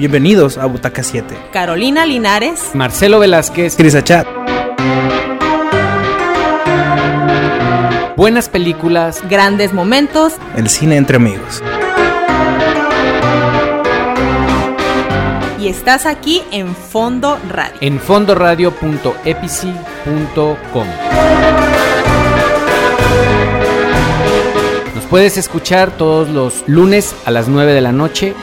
Bienvenidos a Butaca 7. Carolina Linares. Marcelo Velázquez. Cris Achat. Buenas películas. Grandes momentos. El cine entre amigos. Y estás aquí en Fondo Radio. En fondoradio.epici.com. Nos puedes escuchar todos los lunes a las 9 de la noche.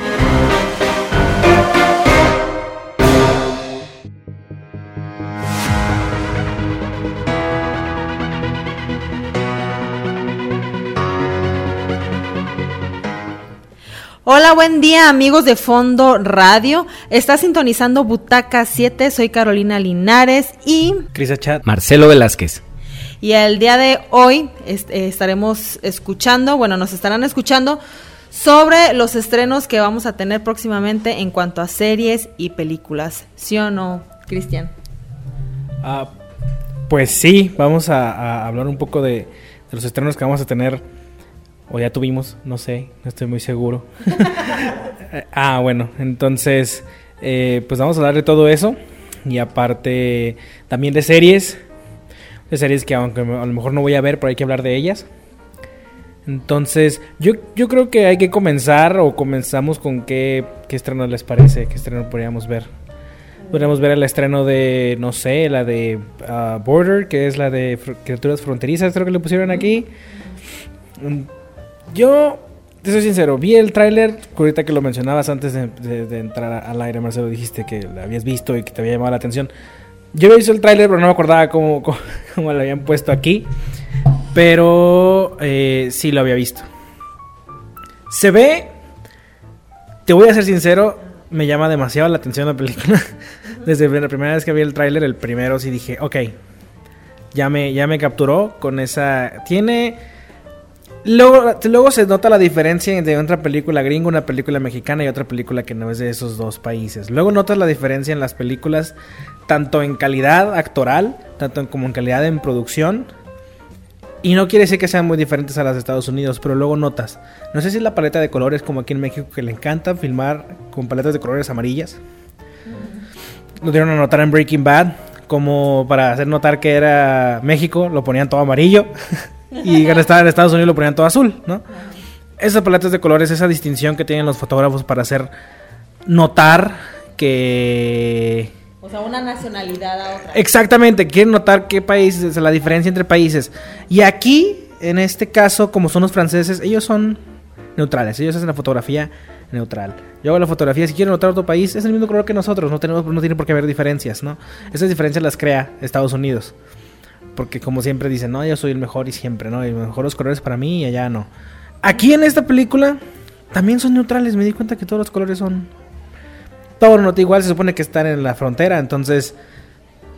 Hola, buen día amigos de Fondo Radio. Está sintonizando Butaca 7. Soy Carolina Linares y Cris Achat. Marcelo Velázquez. Y el día de hoy est eh, estaremos escuchando, bueno, nos estarán escuchando sobre los estrenos que vamos a tener próximamente en cuanto a series y películas. ¿Sí o no, Cristian? Ah, pues sí, vamos a, a hablar un poco de, de los estrenos que vamos a tener. O ya tuvimos, no sé, no estoy muy seguro. ah, bueno, entonces, eh, pues vamos a hablar de todo eso. Y aparte, también de series. De series que aunque a lo mejor no voy a ver, pero hay que hablar de ellas. Entonces, yo, yo creo que hay que comenzar o comenzamos con qué, qué estreno les parece, qué estreno podríamos ver. Podríamos ver el estreno de, no sé, la de uh, Border, que es la de criaturas fronterizas, creo que le pusieron aquí. Yo, te soy sincero, vi el tráiler, ahorita que lo mencionabas antes de, entrar al aire, Marcelo, dijiste que lo habías visto y que te había llamado la atención. Yo había visto el tráiler, pero no me acordaba cómo, lo habían puesto aquí. Pero eh, sí lo había visto. Se ve, te voy a ser sincero, me llama demasiado la atención la película. Desde la primera vez que vi el tráiler, el primero sí dije, ok, ya me, ya me capturó con esa... Tiene Luego, luego se nota la diferencia entre otra película gringa, una película mexicana y otra película que no es de esos dos países. Luego notas la diferencia en las películas, tanto en calidad actoral, tanto en, como en calidad en producción. Y no quiere decir que sean muy diferentes a las de Estados Unidos, pero luego notas. No sé si es la paleta de colores como aquí en México, que le encanta filmar con paletas de colores amarillas. Lo dieron a notar en Breaking Bad, como para hacer notar que era México, lo ponían todo amarillo. y en Estados Unidos lo ponían todo azul, ¿no? Esas paletas de colores, esa distinción que tienen los fotógrafos para hacer notar que... O sea, una nacionalidad a otra. Exactamente, quieren notar qué países, la diferencia entre países. Y aquí, en este caso, como son los franceses, ellos son neutrales, ellos hacen la fotografía neutral. Yo hago la fotografía, si quieren notar otro país, es el mismo color que nosotros, no, tenemos, no tiene por qué haber diferencias, ¿no? Esas diferencias las crea Estados Unidos. Porque como siempre dicen, no, yo soy el mejor y siempre, ¿no? Y los mejores colores para mí y allá no. Aquí en esta película también son neutrales. Me di cuenta que todos los colores son... Todo no igual, se supone que están en la frontera, entonces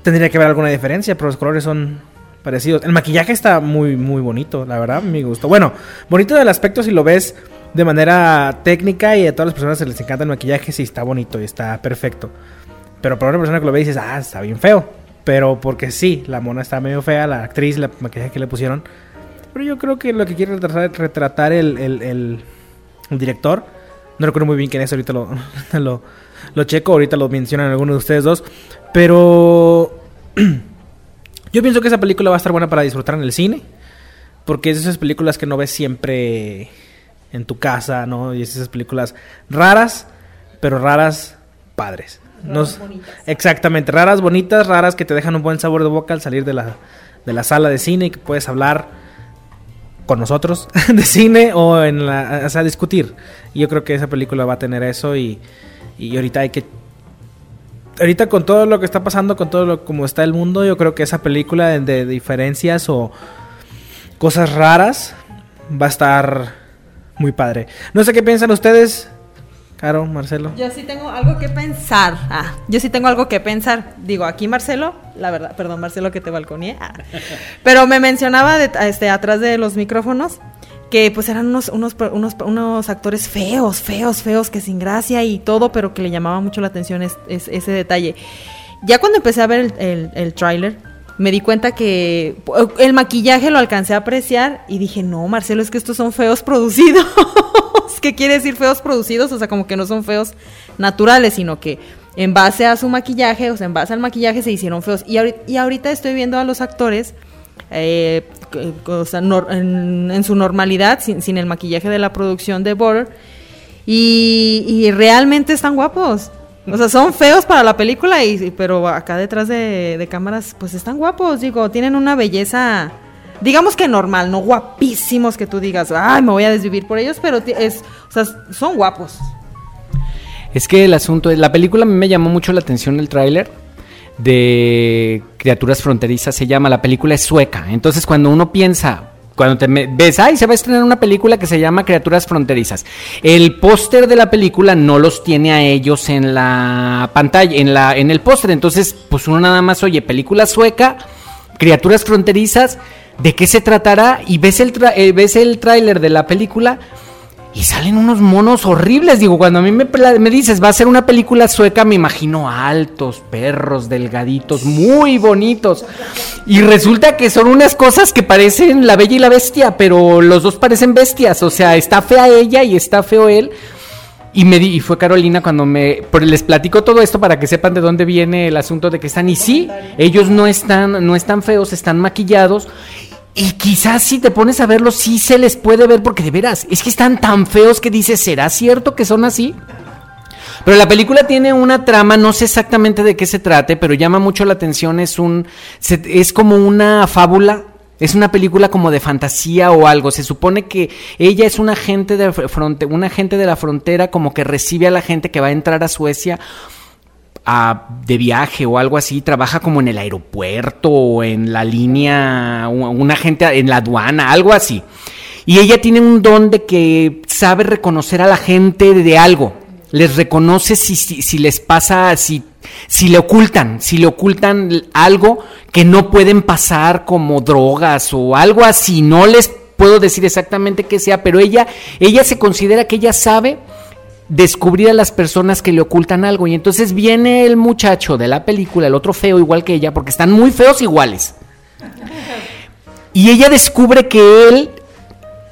tendría que haber alguna diferencia, pero los colores son parecidos. El maquillaje está muy, muy bonito, la verdad, me gustó. Bueno, bonito del aspecto si lo ves de manera técnica y a todas las personas se les encanta el maquillaje, sí está bonito y está perfecto. Pero para una persona que lo ve dices, ah, está bien feo. Pero porque sí, la mona está medio fea, la actriz, la maquillaje que le pusieron. Pero yo creo que lo que quiere retratar, retratar el, el, director, no recuerdo muy bien quién es, ahorita lo, lo, lo checo, ahorita lo mencionan algunos de ustedes dos. Pero yo pienso que esa película va a estar buena para disfrutar en el cine. Porque es esas películas que no ves siempre en tu casa, ¿no? Y es esas películas raras, pero raras padres. Nos, exactamente, raras, bonitas, raras que te dejan un buen sabor de boca al salir de la, de la sala de cine y que puedes hablar con nosotros de cine o en la, o sea, discutir. Y yo creo que esa película va a tener eso y, y ahorita hay que ahorita con todo lo que está pasando, con todo lo como está el mundo, yo creo que esa película de, de diferencias o cosas raras va a estar muy padre. No sé qué piensan ustedes. Caro, Marcelo. Yo sí tengo algo que pensar. Ah, yo sí tengo algo que pensar. Digo, aquí Marcelo, la verdad, perdón, Marcelo que te balconé. Ah. Pero me mencionaba este, atrás de los micrófonos que pues eran unos, unos, unos, unos, actores feos, feos, feos, que sin gracia y todo, pero que le llamaba mucho la atención es, es, ese detalle. Ya cuando empecé a ver el, el, el tráiler, me di cuenta que el maquillaje lo alcancé a apreciar y dije, no, Marcelo, es que estos son feos producidos. feos, ¿qué quiere decir feos producidos? O sea, como que no son feos naturales, sino que en base a su maquillaje, o sea, en base al maquillaje se hicieron feos. Y, y ahorita estoy viendo a los actores eh, o sea, en, su normalidad, sin, el maquillaje de la producción de Border, y, realmente están guapos. O sea, son feos para la película, y, pero acá detrás de, cámaras, pues están guapos, digo, tienen una belleza, digamos que normal, no guapísimos que tú digas, ay, me voy a desvivir por ellos, pero es, o sea, son guapos. Es que el asunto, la película a mí me llamó mucho la atención el tráiler de criaturas fronterizas se llama, la película es sueca. Entonces cuando uno piensa, cuando te ves, ay, se va a estrenar una película que se llama Criaturas Fronterizas. El póster de la película no los tiene a ellos en la pantalla, en la en el póster, entonces pues uno nada más oye película sueca, Criaturas Fronterizas, ¿de qué se tratará? Y ves el eh, ves el tráiler de la película y salen unos monos horribles. Digo, cuando a mí me, me, dices, va a ser una película sueca, me imagino altos, perros, delgaditos, muy bonitos. Y resulta que son unas cosas que parecen la bella y la bestia, pero los dos parecen bestias. O sea, está fea ella y está feo él. Y, me y fue Carolina cuando me les platico todo esto para que sepan de dónde viene el asunto de que están y sí, ellos no están no están feos, están maquillados y quizás si te pones a verlos, sí se les puede ver, porque de veras, es que están tan feos que dices, ¿será cierto que son así? Pero la película tiene una trama, no sé exactamente de qué se trate, pero llama mucho la atención, es un es como una fábula, es una película como de fantasía o algo. Se supone que ella es una agente de una agente de la frontera como que recibe a la gente que va a entrar a Suecia de viaje o algo así, trabaja como en el aeropuerto o en la línea, una gente en la aduana, algo así. Y ella tiene un don de que sabe reconocer a la gente de algo. Les reconoce si, si, les pasa, si, si le ocultan, si le ocultan algo que no pueden pasar como drogas o algo así. No les puedo decir exactamente qué sea, pero ella, ella se considera que ella sabe descubrir a las personas que le ocultan algo. Y entonces viene el muchacho de la película, el otro feo igual que ella, porque están muy feos iguales. Y ella descubre que él,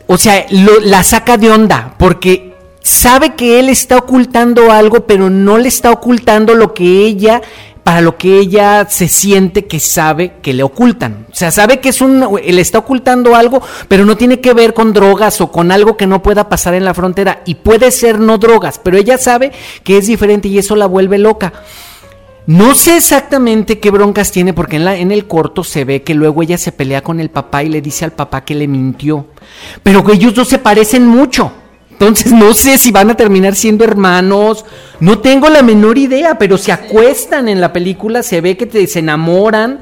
o sea, la saca de onda, porque sabe que él está ocultando algo, pero no le está ocultando lo que ella para lo que ella se siente que sabe que le ocultan. O sea, sabe que es un, le está ocultando algo, pero no tiene que ver con drogas o con algo que no pueda pasar en la frontera. Y puede ser no drogas, pero ella sabe que es diferente y eso la vuelve loca. No sé exactamente qué broncas tiene porque en, la, en el corto se ve que luego ella se pelea con el papá y le dice al papá que le mintió. Pero que ellos dos se parecen mucho. Entonces no sé si van a terminar siendo hermanos, no tengo la menor idea, pero se acuestan en la película, se ve que se enamoran,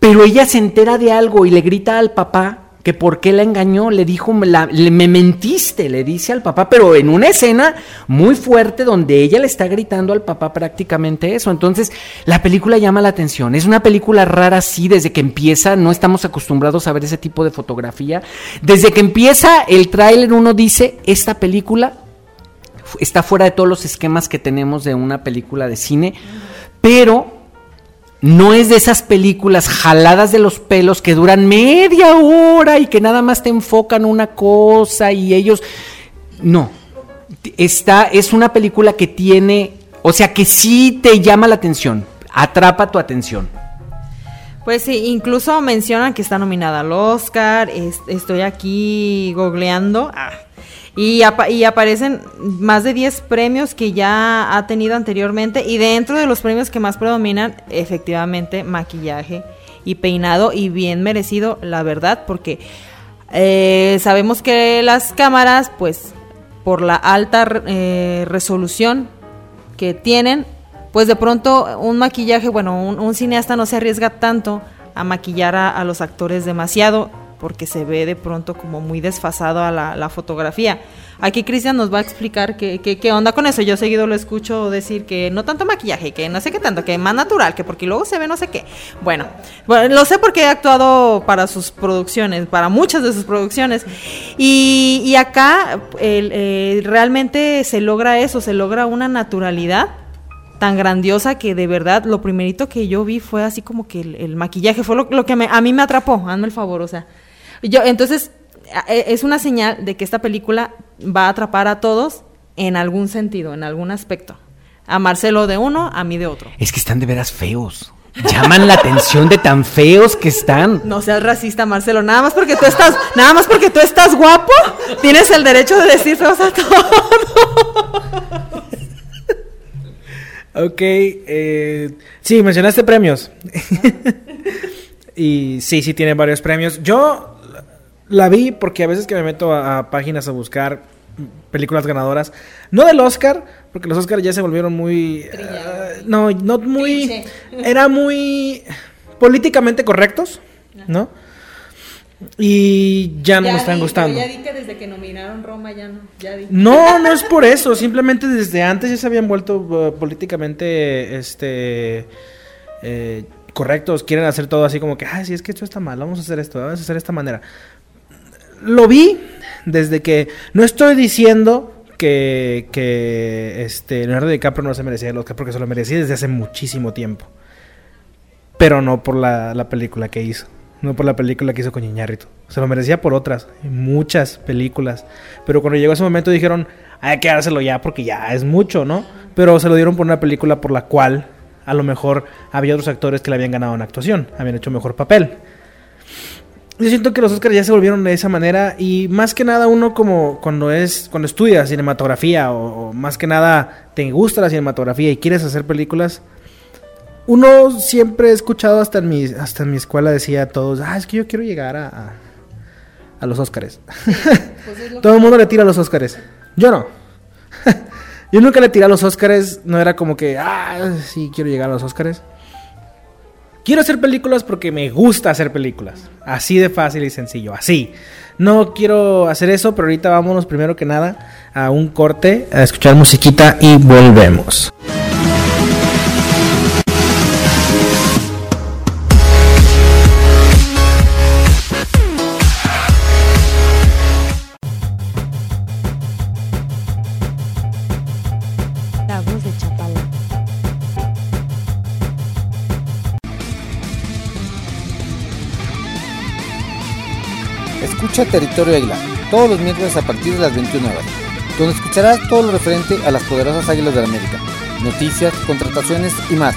pero ella se entera de algo y le grita al papá que por qué la engañó, le dijo, le, me mentiste, le dice al papá, pero en una escena muy fuerte donde ella le está gritando al papá prácticamente eso. Entonces, la película llama la atención. Es una película rara, sí, desde que empieza, no estamos acostumbrados a ver ese tipo de fotografía. Desde que empieza el tráiler uno dice, esta película está fuera de todos los esquemas que tenemos de una película de cine, pero no es de esas películas jaladas de los pelos que duran media hora y que nada más te enfocan una cosa y ellos... No, esta es una película que tiene, o sea, que sí te llama la atención, atrapa tu atención. Pues sí, incluso mencionan que está nominada al Oscar, estoy aquí googleando. Ah, y, aparecen más de 10 premios que ya ha tenido anteriormente. Y dentro de los premios que más predominan, efectivamente, maquillaje y peinado. Y bien merecido, la verdad, porque eh, sabemos que las cámaras, pues, por la alta eh, resolución que tienen, pues de pronto un maquillaje, bueno, un, cineasta no se arriesga tanto a maquillar a los actores demasiado porque se ve de pronto como muy desfasado a la, fotografía. Aquí Cristian nos va a explicar qué, qué, onda con eso. Yo seguido lo escucho decir que no tanto maquillaje, que no sé qué tanto, que más natural, que porque luego se ve no sé qué. Bueno, lo sé porque he actuado para sus producciones, para muchas de sus producciones. Y, acá eh, realmente se logra eso, se logra una naturalidad tan grandiosa que de verdad lo primerito que yo vi fue así como que el, maquillaje fue lo, que a mí me atrapó, hazme el favor, o sea, yo, entonces, e, es una señal de que esta película va a atrapar a todos en algún sentido, en algún aspecto. A Marcelo de uno, a mí de otro. Es que están de veras feos. Llaman la atención de tan feos que están. No seas racista, Marcelo. Nada más porque tú estás, nada más porque tú estás guapo, tienes el derecho de decir feos a todos. Ok, eh, sí, mencionaste premios. y sí, sí tiene varios premios. Yo la vi porque a veces que me meto a, a páginas a buscar películas ganadoras, no del Oscar, porque los Oscars ya se volvieron muy... eh, no, no muy... Era muy políticamente correctos, ¿no? Y ya no me están gustando. di que desde que nominaron Roma ya no, ya di. No, no es por eso. Simplemente desde antes ya se habían vuelto uh, políticamente este eh, correctos. Quieren hacer todo así como que, ay, sí, es que esto está mal, vamos a hacer esto, vamos a hacer de esta manera. Lo vi desde que. No estoy diciendo que, que este, Leonardo DiCaprio no se merecía el Oscar, porque se lo merecía desde hace muchísimo tiempo. Pero no por la, la película que hizo. No por la película que hizo con Iñárritu. Se lo merecía por otras, muchas películas. Pero cuando llegó ese momento dijeron, hay que dárselo ya porque ya es mucho, ¿no? Pero se lo dieron por una película por la cual a lo mejor había otros actores que le habían ganado en actuación, habían hecho mejor papel. Yo siento que los Oscars ya se volvieron de esa manera y más que nada uno como cuando es cuando estudias cinematografía o, o más que nada te gusta la cinematografía y quieres hacer películas, uno siempre he escuchado hasta en mi, hasta en mi escuela decía a todos, ah, es que yo quiero llegar a, a, a los Óscares. Todo el mundo le tira a los Óscares. Yo no. yo nunca le tiré a los Óscares, no era como que, ah, sí, quiero llegar a los Óscares. Quiero hacer películas porque me gusta hacer películas. Así de fácil y sencillo, así. No quiero hacer eso, pero ahorita vámonos primero que nada a un corte, a escuchar musiquita y volvemos. Escucha Territorio Águila todos los miércoles a partir de las 21 horas, donde escucharás todo lo referente a las poderosas Águilas de la América, noticias, contrataciones y más.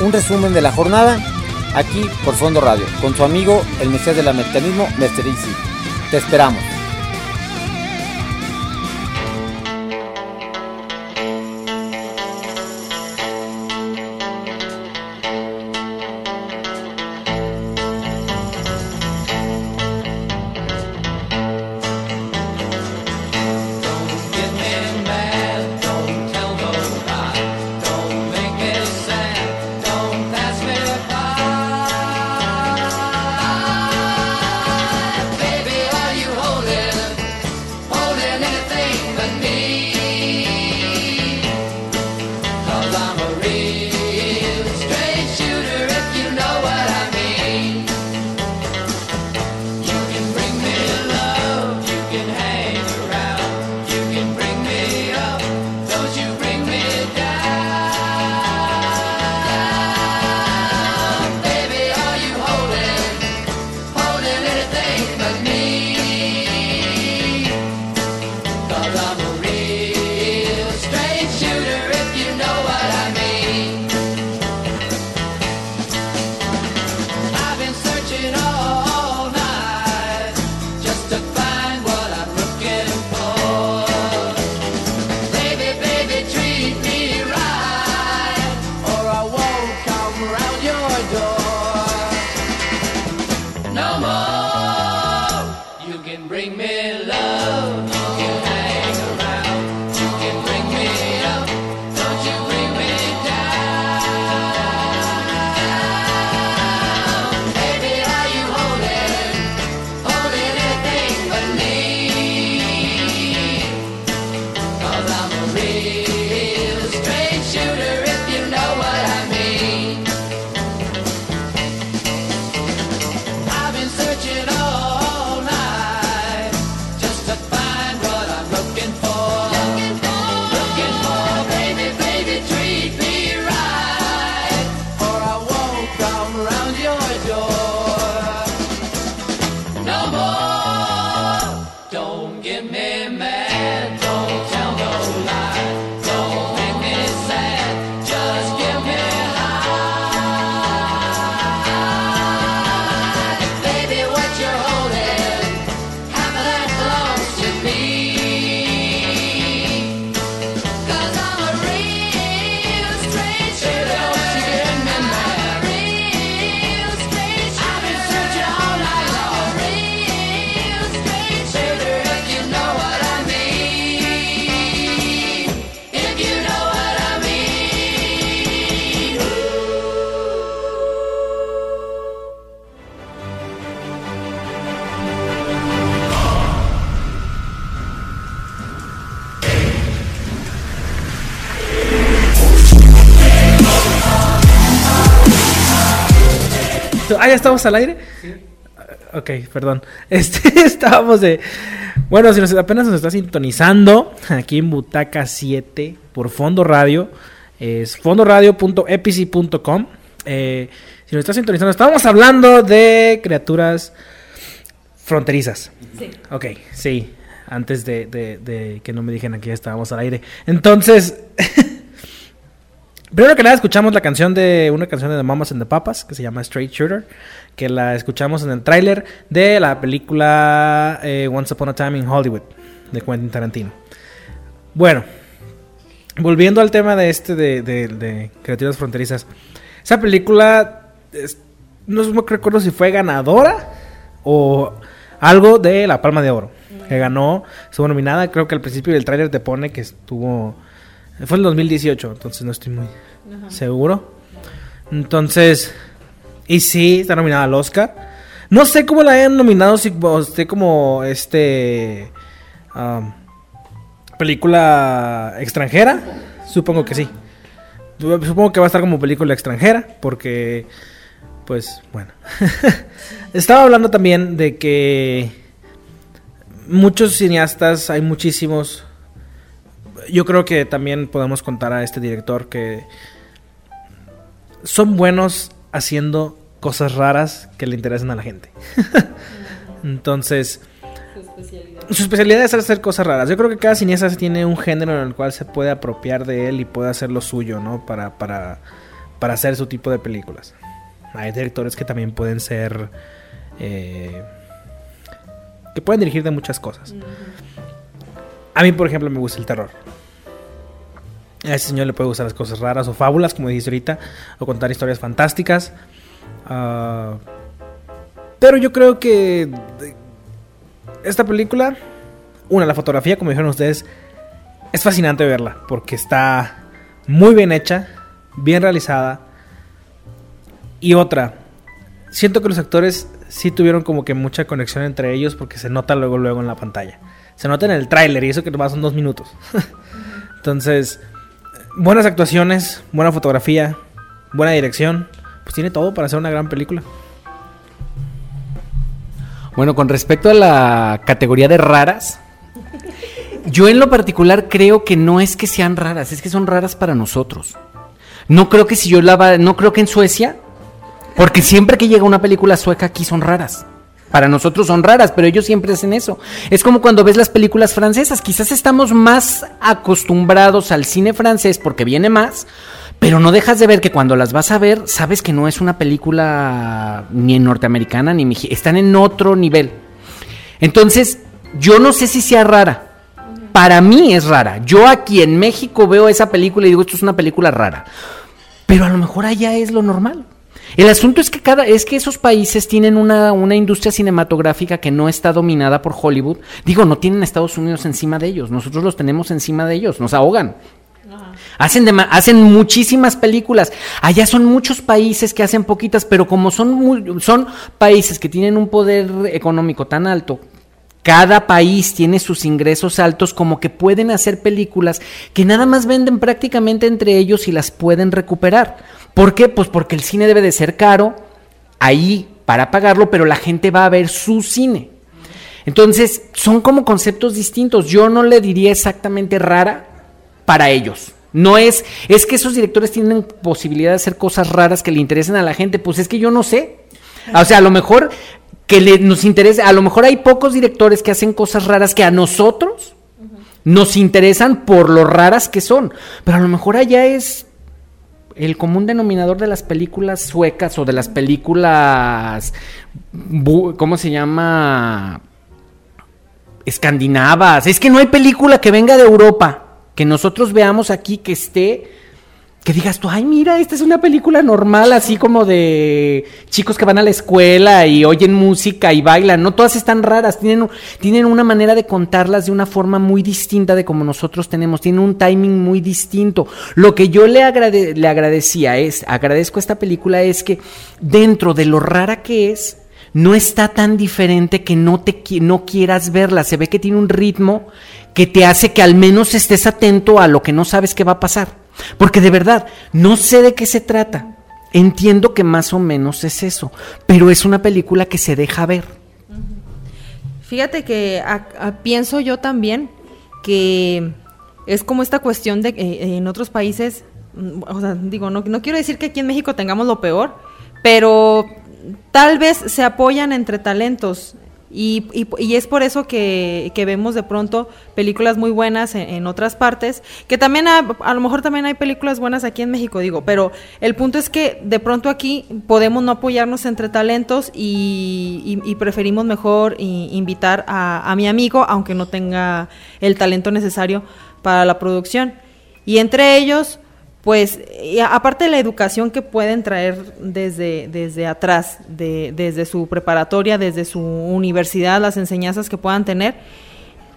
Un resumen de la jornada aquí por Fondo Radio, con su amigo el Mesías del Americanismo, Mr. Te esperamos. Estamos al aire. Ok, perdón. Este, estábamos de. Bueno, si nos, apenas nos está sintonizando aquí en Butaca 7 por Fondo Radio, es fondoradio.epici.com. Eh, si nos está sintonizando, estábamos hablando de criaturas fronterizas. Sí. Ok, sí. Antes de, de- de que no me dijeran que ya estábamos al aire. Entonces, primero que nada escuchamos la canción de una canción de The Mamas and the Papas que se llama Straight Shooter, que la escuchamos en el tráiler de la película eh, Once Upon a Time in Hollywood de Quentin Tarantino. Bueno, volviendo al tema de este de, de- de criaturas fronterizas, esa película es- no recuerdo si fue ganadora o algo de la Palma de Oro. Que ganó, estuvo nominada. Creo que al principio del tráiler te pone que estuvo. Fue en el 2018, entonces no estoy muy seguro. Entonces, y sí, está nominada al Oscar. No sé cómo la hayan nominado, si esté como este. um, película extranjera. Supongo que sí. Supongo que va a estar como película extranjera, porque, pues, bueno. Estaba hablando también de que muchos cineastas, hay muchísimos. Yo creo que también podemos contar a este director que son buenos haciendo cosas raras que le interesan a la gente. Entonces, su especialidad es hacer cosas raras. Yo creo que cada cineasta tiene un género en el cual se puede apropiar de él y puede hacer lo suyo, ¿no? Para, para, para hacer su tipo de películas. Hay directores que también pueden ser... eh, que pueden dirigir de muchas cosas. A mí, por ejemplo, me gusta el terror. A ese señor le puede gustar las cosas raras o fábulas, como dijiste ahorita, o contar historias fantásticas. Ah, pero yo creo que esta película, una, la fotografía, como dijeron ustedes, es fascinante verla, porque está muy bien hecha, bien realizada. Y otra, siento que los actores sí tuvieron como que mucha conexión entre ellos, porque se nota luego, luego en la pantalla. Se nota en el tráiler, y eso que nomás son dos minutos. Entonces, buenas actuaciones, buena fotografía, buena dirección. Pues tiene todo para hacer una gran película. Bueno, con respecto a la categoría de raras, yo en lo particular creo que no es que sean raras, es que son raras para nosotros. No creo que si yo la no creo que en Suecia, porque siempre que llega una película sueca aquí son raras. Para nosotros son raras, pero ellos siempre hacen eso. Es como cuando ves las películas francesas, quizás estamos más acostumbrados al cine francés porque viene más, pero no dejas de ver que cuando las vas a ver, sabes que no es una película ni norteamericana ni mexicana, están en otro nivel. Entonces, yo no sé si sea rara. Para mí es rara. Yo aquí en México veo esa película y digo, esto es una película rara. Pero a lo mejor allá es lo normal. El asunto es que cada, es que esos países tienen una, una industria cinematográfica que no está dominada por Hollywood. Digo, no tienen a Estados Unidos encima de ellos. Nosotros los tenemos encima de ellos. Nos ahogan. Hacen, dema- hacen muchísimas películas. Allá son muchos países que hacen poquitas, pero como son, muy- son países que tienen un poder económico tan alto, cada país tiene sus ingresos altos, como que pueden hacer películas que nada más venden prácticamente entre ellos y las pueden recuperar. ¿Por qué? Pues porque el cine debe de ser caro ahí para pagarlo, pero la gente va a ver su cine. Entonces, son como conceptos distintos. Yo no le diría exactamente rara para ellos. No es, es que esos directores tienen posibilidad de hacer cosas raras que le interesen a la gente. Pues es que yo no sé. O sea, a lo mejor que nos interese, a lo mejor hay pocos directores que hacen cosas raras que a nosotros nos interesan por lo raras que son. Pero a lo mejor allá es el común denominador de las películas suecas o de las películas, ¿cómo se llama? Escandinavas. Es que no hay película que venga de Europa que nosotros veamos aquí que esté, que digas tú, ay, mira, esta es una película normal, así como de chicos que van a la escuela y oyen música y bailan. No todas están raras, tienen, tienen una manera de contarlas de una forma muy distinta de como nosotros tenemos, tienen un timing muy distinto. Lo que yo le, agrade- le agradecía es, agradezco a esta película es que dentro de lo rara que es, no está tan diferente que no te no quieras verla. Se ve que tiene un ritmo que te hace que al menos estés atento a lo que no sabes que va a pasar. Porque de verdad, no sé de qué se trata. entiendo que más o menos es eso, pero es una película que se deja ver. Fíjate que pienso yo también que es como esta cuestión de que en otros países, mm, o sea, digo, no, no quiero decir que aquí en México tengamos lo peor, pero tal vez se apoyan entre talentos. Y, y- es por eso que, que vemos de pronto películas muy buenas en, en otras partes, que también ha- a lo mejor también hay películas buenas aquí en México, digo, pero el punto es que de pronto aquí podemos no apoyarnos entre talentos y, y- preferimos mejor invitar a, a mi amigo, aunque no tenga el talento necesario para la producción. Y entre ellos, pues, aparte de la educación que pueden traer desde, desde atrás, de- desde su preparatoria, desde su universidad, las enseñanzas que puedan tener,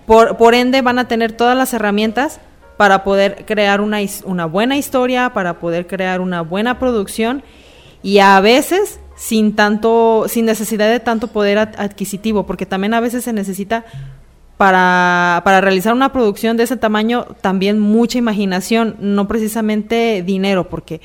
por, por ende van a tener todas las herramientas para poder crear una, una buena historia, para poder crear una buena producción y a veces sin tanto, sin necesidad de tanto poder ad- adquisitivo, porque también a veces se necesita para, para realizar una producción de ese tamaño también mucha imaginación, no precisamente dinero, porque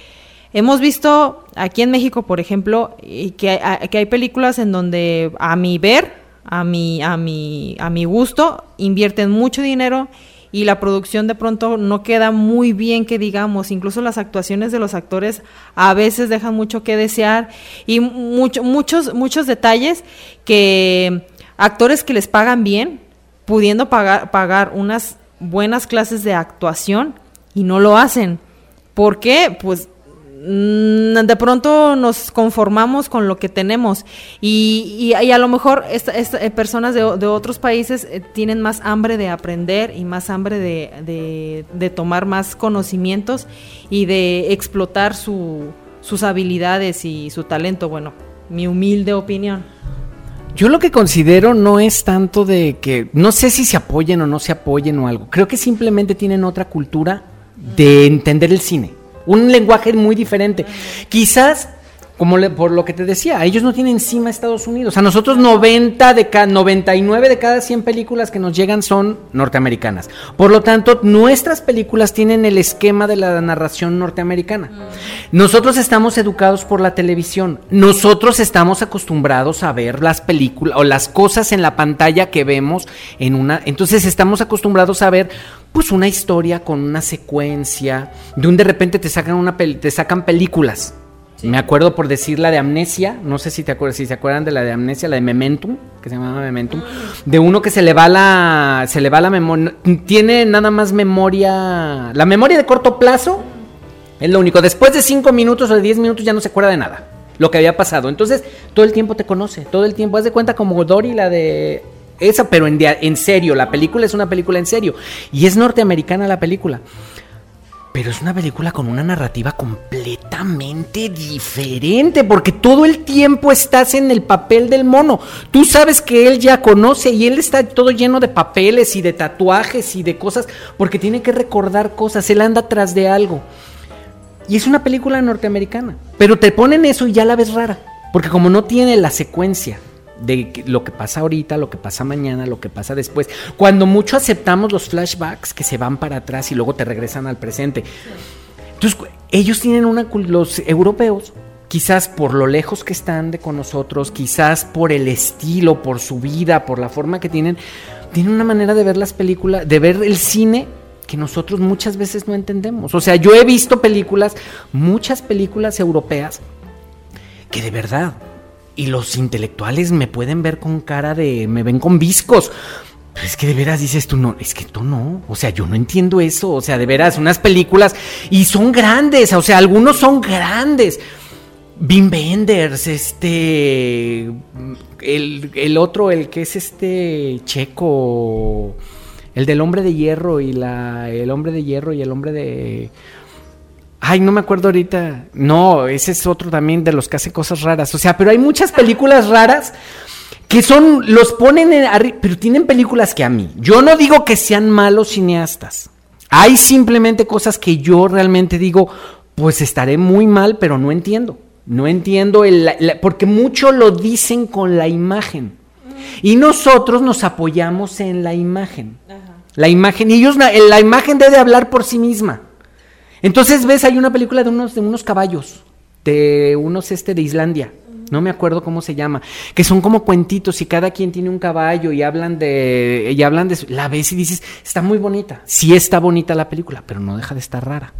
hemos visto aquí en México, por ejemplo, y que, hay, que hay películas en donde a mi ver, a mi, a mi, a mi gusto, invierten mucho dinero y la producción de pronto no queda muy bien que digamos, incluso las actuaciones de los actores a veces dejan mucho que desear y mucho, muchos, muchos detalles que actores que les pagan bien, pudiendo pagar, pagar unas buenas clases de actuación y no lo hacen. ¿Por qué? Pues mm, de pronto nos conformamos con lo que tenemos y, y- a lo mejor esta- esta- eh, personas de, de otros países eh, tienen más hambre de aprender y más hambre de, de- de tomar más conocimientos y de explotar su- sus habilidades y su talento. Bueno, mi humilde opinión. Yo lo que considero no es tanto de que, no sé si se apoyen o no se apoyen o algo, creo que simplemente tienen otra cultura de entender el cine, un lenguaje muy diferente. Quizás, como le- por lo que te decía, ellos no tienen encima Estados Unidos, a nosotros 90 de cada, 99 de cada 100 películas que nos llegan son norteamericanas. Por lo tanto, nuestras películas tienen el esquema de la narración norteamericana. Nosotros estamos educados por la televisión. Nosotros estamos acostumbrados a ver las películas o las cosas en la pantalla que vemos en una. Entonces estamos acostumbrados a ver pues una historia con una secuencia. De un de repente te sacan una te sacan películas. Me acuerdo por decir la de Amnesia, no sé si te acuerdas, si se acuerdan de la de Amnesia, la de Momentum, que se llamaba Momentum, de uno que se le va la se le va la memoria, tiene nada más memoria, la memoria de corto plazo es lo único. Después de 5 minutos o de 10 minutos ya no se acuerda de nada. Lo que había pasado. Entonces, todo el tiempo te conoce. Todo el tiempo. Haz de cuenta como Dory, la de. Esa, pero en serio. La película es una película en serio. Y es norteamericana la película. Pero es una película con una narrativa completamente diferente, porque todo el tiempo estás en el papel del mono. Tú sabes que él ya conoce y él está todo lleno de papeles y de tatuajes y de cosas, porque tiene que recordar cosas, él anda tras de algo. Y es una película norteamericana, pero te ponen eso y ya la ves rara, porque como no tiene la secuencia de lo que pasa ahorita, lo que pasa mañana, lo que pasa después, cuando mucho aceptamos los flashbacks que se van para atrás y luego te regresan al presente. Entonces, ellos tienen una los europeos quizás por lo lejos que están de con nosotros, quizás por el estilo, por su vida, por la forma que tienen, tienen una manera de ver las películas, de ver el cine que nosotros muchas veces no entendemos. O sea, yo he visto películas, muchas películas europeas que de verdad y los intelectuales me pueden ver con cara de me ven con viscos. Pero es que de veras dices tú, no, es que tú no, o sea, yo no entiendo eso, o sea, de veras, unas películas, y son grandes, o sea, algunos son grandes. Wim Wenders, este, el, el otro, el que es este checo, el del hombre de hierro y la, el hombre de hierro y el hombre de... Ay, no me acuerdo ahorita. No, ese es otro también de los que hace cosas raras. O sea, pero hay muchas películas raras que son, los ponen en pero tienen películas que a mí. Yo no digo que sean malos cineastas. Hay simplemente cosas que yo realmente digo, pues estaré muy mal, pero no entiendo. No entiendo el, la- porque mucho lo dicen con la imagen. Y nosotros nos apoyamos en la imagen. La imagen, y ellos, la imagen debe hablar por sí misma. Entonces ves, hay una película de unos, de unos caballos. de unos este de Islandia. No me acuerdo cómo se llama, que son como cuentitos y cada quien tiene un caballo y hablan de y hablan de la ves y dices, está muy bonita. Sí está bonita la película, pero no deja de estar rara.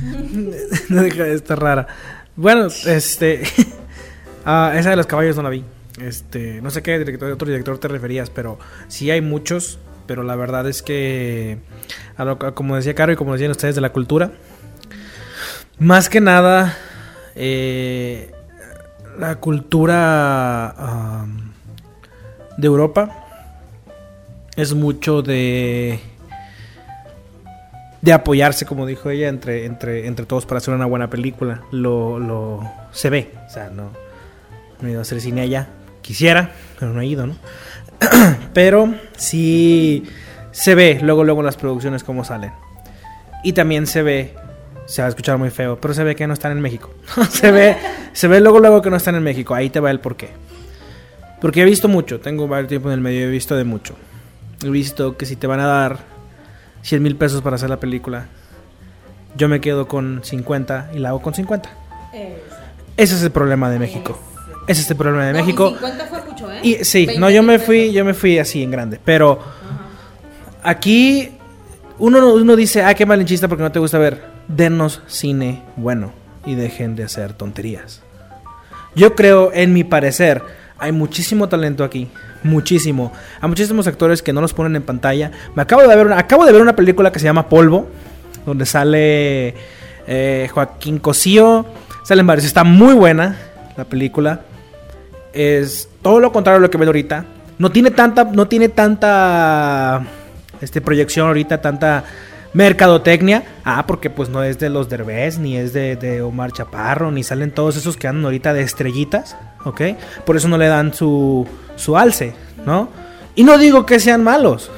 no deja de estar rara. Bueno, este. ah, esa de los caballos no la vi. Este, no sé qué director, otro director te referías, pero sí hay muchos. Pero la verdad es que, como decía Caro y como decían ustedes de la cultura, más que nada, eh, la cultura de Europa es mucho de de apoyarse, como dijo ella, entre, entre, entre todos para hacer una buena película. Lo, lo se ve. O sea, no, no he ido a hacer cine allá. Quisiera, pero no he ido, ¿no? pero sí se ve luego, luego en las producciones cómo salen. Y también se ve, se va a escuchar muy feo, pero se ve que no están en México. se ve, se ve luego, luego que no están en México. Ahí te va el porqué. Porque he visto mucho, tengo varios tiempo en el medio, he visto de mucho. He visto que si te van a dar 100 mil pesos para hacer la película, yo me quedo con 50 y la hago con 50. Ese es el problema de México. Ese es el problema de México. fue mucho, ¿eh? Y sí, no, yo me fui, yo me fui así en grande, pero aquí uno, no- uno dice, ah, qué malinchista porque no te gusta ver. Denos cine bueno y dejen de hacer tonterías. Yo creo, en mi parecer, hay muchísimo talento aquí, muchísimo. Hay muchísimos actores que no los ponen en pantalla. Me acabo de ver, una, acabo de ver una película que se llama Polvo, donde sale eh, Joaquín Cosío, salen varios. Está muy buena la película es todo lo contrario a lo que ven ahorita. No tiene tanta, no tiene tanta este, proyección ahorita, tanta mercadotecnia. Ah, porque pues no es de los Derbez, ni es de, de Omar Chaparro, ni salen todos esos que andan ahorita de estrellitas, ¿ok? Por eso no le dan su, su alce, ¿no? Y no digo que sean malos,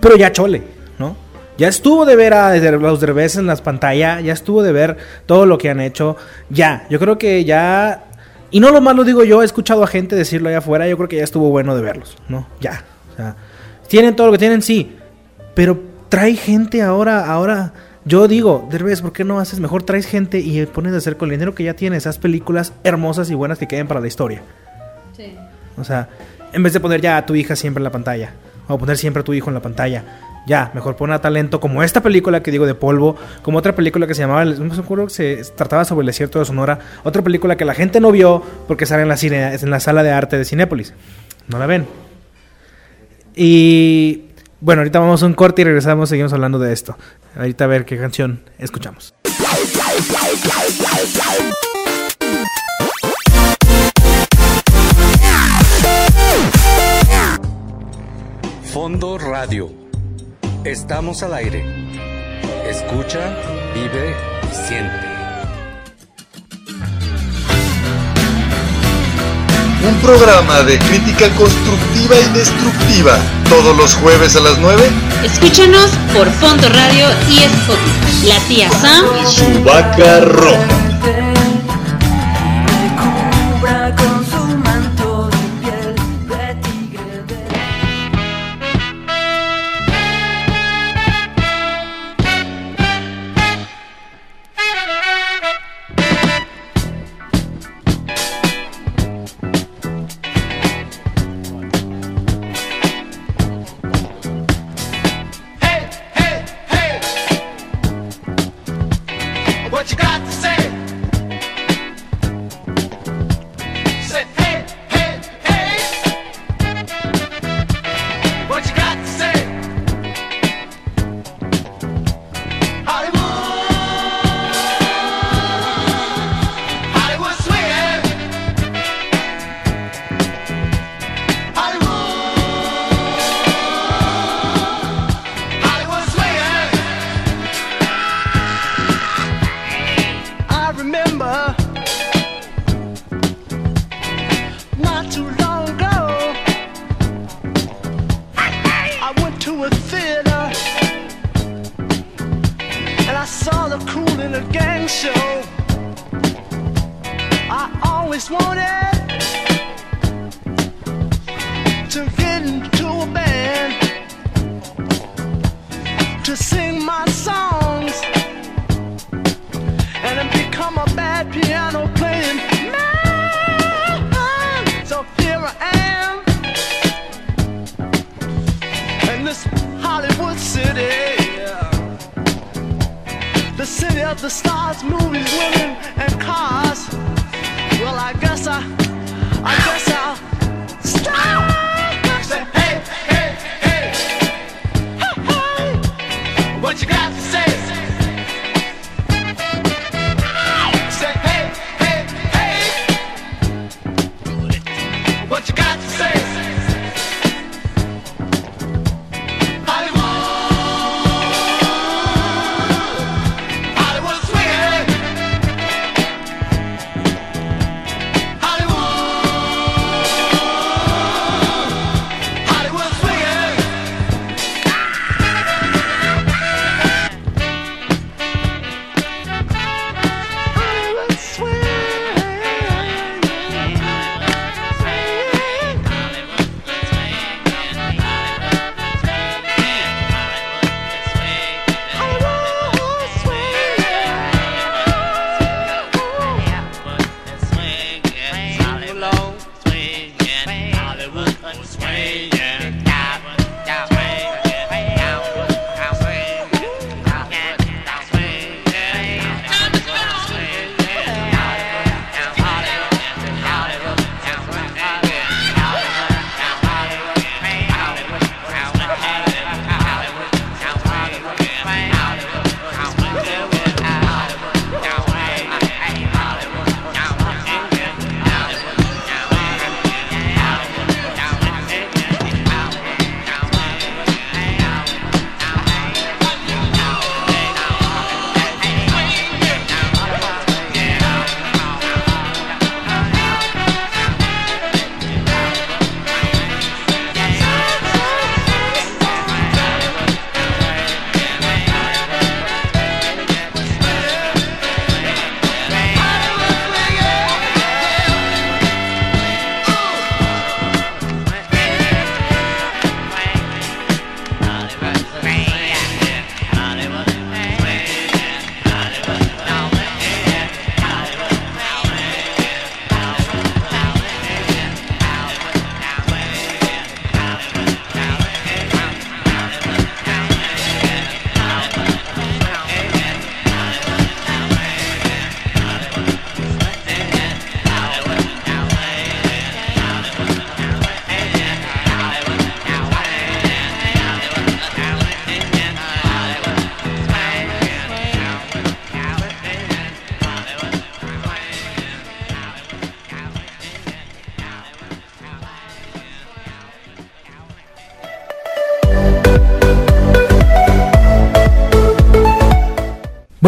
pero ya chole, ¿no? Ya estuvo de ver a los Derbez en las pantallas, ya estuvo de ver todo lo que han hecho, ya, yo creo que ya, y no lo más lo digo yo, he escuchado a gente decirlo allá afuera, yo creo que ya estuvo bueno de verlos, ¿no? Ya, o sea, tienen todo lo que tienen, sí, pero trae gente ahora, ahora, yo digo, Derbez, ¿por qué no haces mejor? Traes gente y pones a hacer con el dinero que ya tienes, esas películas hermosas y buenas que queden para la historia. Sí. O sea, en vez de poner ya a tu hija siempre en la pantalla, o poner siempre a tu hijo en la pantalla, ya, mejor pon a talento como esta película que digo de polvo, como otra película que se llamaba, no me acuerdo que se trataba sobre el desierto de Sonora, otra película que la gente no vio porque sale en la, cine, en la sala de arte de Cinépolis. No la ven. Y bueno, ahorita vamos a un corte y regresamos, seguimos hablando de esto. Ahorita a ver qué canción escuchamos. Fondo Radio. Estamos al aire. Escucha, vive y siente. Un programa de crítica constructiva y destructiva. Todos los jueves a las 9. Escúchanos por Fondo Radio y Spotify. La tía Sam Y su vaca roja.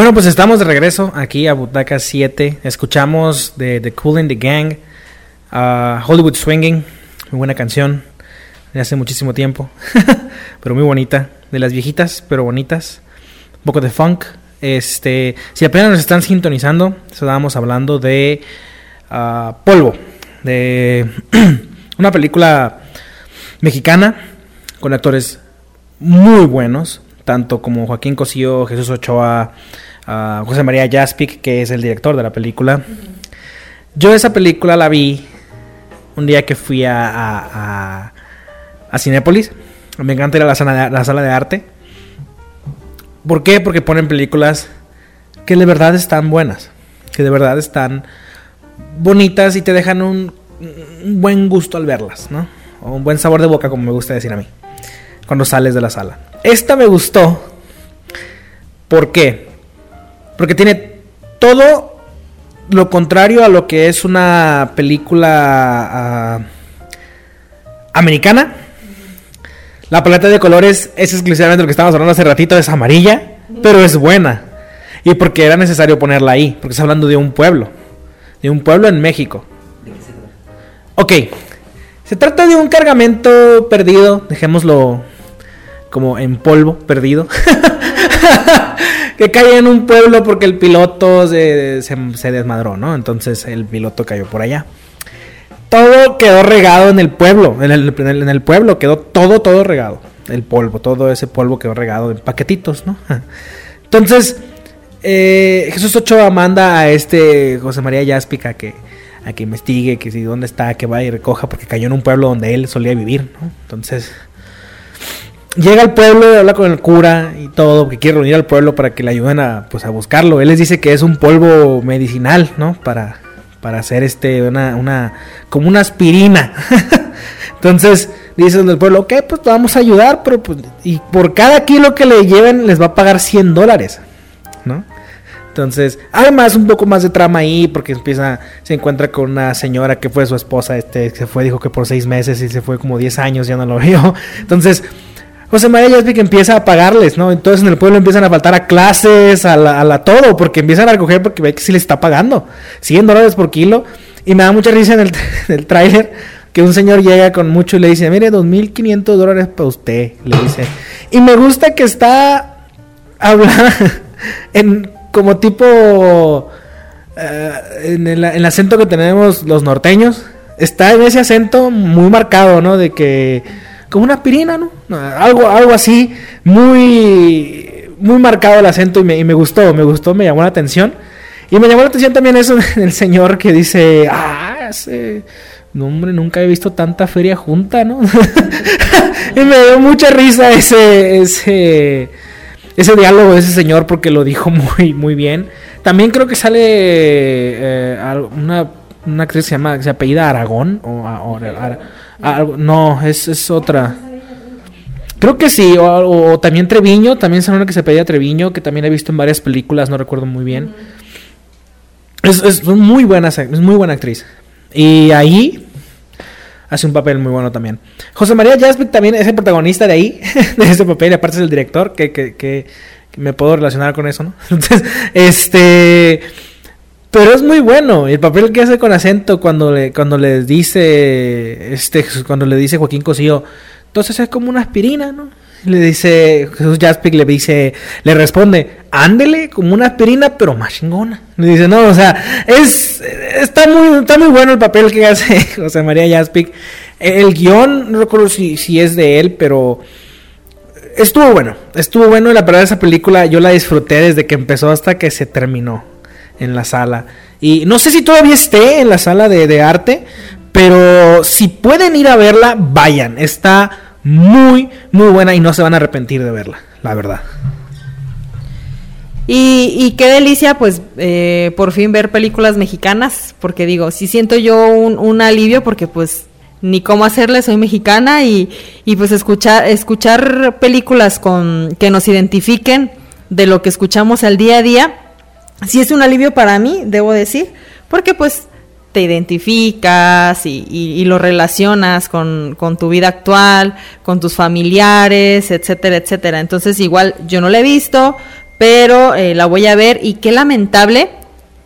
Bueno, pues estamos de regreso aquí a Butaca 7. Escuchamos de The Cool and the Gang, Hollywood Swinging, muy buena canción de hace muchísimo tiempo, pero muy bonita, de las viejitas, pero bonitas. Un poco de funk. Este, si apenas nos están sintonizando, estábamos hablando de ah, Polvo, de una película mexicana con actores muy buenos, tanto como Joaquín Cosío, Jesús Ochoa, ah, José María Jaspic, que es el director de la película. Yo esa película la vi un día que fui a, a, a- a Cinépolis. Me encanta ir a la sala, de, la sala de arte. ¿Por qué? Porque ponen películas que de verdad están buenas, que de verdad están bonitas y te dejan un, un buen gusto al verlas, ¿no? O un buen sabor de boca, como me gusta decir a mí, cuando sales de la sala. Esta me gustó. ¿Por qué? Porque tiene todo lo contrario a lo que es una película ah, americana. La paleta de colores es exclusivamente lo que estábamos hablando hace ratito, es amarilla, pero es buena. Y porque era necesario ponerla ahí, porque está hablando de un pueblo, de un pueblo en México. Ok, se trata de un cargamento perdido, dejémoslo como en polvo perdido, que cae en un pueblo porque el piloto se, desmadró, ¿no? Entonces el piloto cayó por allá. Todo quedó regado en el pueblo, en el, pueblo quedó todo, todo regado. El polvo, todo ese polvo quedó regado en paquetitos, ¿no? Entonces, eh, Jesús Ochoa manda a este José María Yaspica a que, a que investigue, que si dónde está, que vaya y recoja, porque cayó en un pueblo donde él solía vivir, ¿no? Entonces, llega al pueblo, habla con el cura y todo, que quiere reunir al pueblo para que le ayuden a, pues, a buscarlo. Él les dice que es un polvo medicinal, ¿no? Para, para hacer este, una, una, como una aspirina. Entonces, dicen del pueblo, ok, pues te vamos a ayudar, pero pues, y por cada kilo que le lleven les va a pagar 100 dólares, ¿no? Entonces, además un poco más de trama ahí, porque empieza, se encuentra con una señora que fue su esposa, este, que se fue, dijo que por seis meses y se fue como 10 años, ya no lo vio. Entonces, José María Jaspi que empieza a pagarles, ¿no? Entonces en el pueblo empiezan a faltar a clases, a la, todo, porque empiezan a recoger porque ve que sí les está pagando 100 dólares por kilo. Y me da mucha risa en el, tráiler que un señor llega con mucho y le dice, mire, 2.500 dólares para usted, le dice. Y me gusta que está hablando en como tipo eh, en el acento que tenemos los norteños. Está en ese acento muy marcado, ¿no? De que como una aspirina, ¿no? Algo, algo así, muy, muy marcado el acento y me, y me gustó, me gustó, me llamó la atención. Y me llamó la atención también eso del señor que dice, ah, ese, hombre, nunca he visto tanta feria junta, ¿no? y me dio mucha risa ese, ese, ese diálogo de ese señor porque lo dijo muy, muy bien. También creo que sale eh, una, una actriz que se llama, apellida Aragón, o, no, es, es otra. Creo que sí, o, también Treviño, también sale una que se apellida Treviño, que también he visto en varias películas, no recuerdo muy bien. Es, es muy buena, es muy buena actriz. Y ahí hace un papel muy bueno también. José María Jasmine también es el protagonista de ahí, de ese papel, y aparte es el director, que, que- que me puedo relacionar con eso, ¿no? Entonces, este... Pero es muy bueno. El papel que hace con acento cuando le, cuando le dice, este, cuando le dice Joaquín Cosío, entonces es como una aspirina, ¿no? Le dice, Jesús Jaspic le dice, le responde, ándele como una aspirina, pero más chingona. Le dice, no, o sea, es, está muy, está muy bueno el papel que hace José María Jaspic. El guion, no recuerdo si, si es de él, pero estuvo bueno. Estuvo bueno y la verdad esa película yo la disfruté desde que empezó hasta que se terminó en la sala. Y no sé si todavía esté en la sala de, arte, pero si pueden ir a verla, vayan. Está muy, muy buena y no se van a arrepentir de verla, la verdad. Y, y qué delicia, pues, eh, por fin ver películas mexicanas, porque digo, sí siento yo un, un alivio, porque pues ni cómo hacerle, soy mexicana, y, y pues escuchar, escuchar películas con que nos identifiquen de lo que escuchamos al día a día, sí es un alivio para mí, debo decir, porque pues te identificas y, y- y lo relacionas con, tu vida actual, con tus familiares, etcétera, etcétera. Entonces igual yo no la he visto, pero eh, la voy a ver y qué lamentable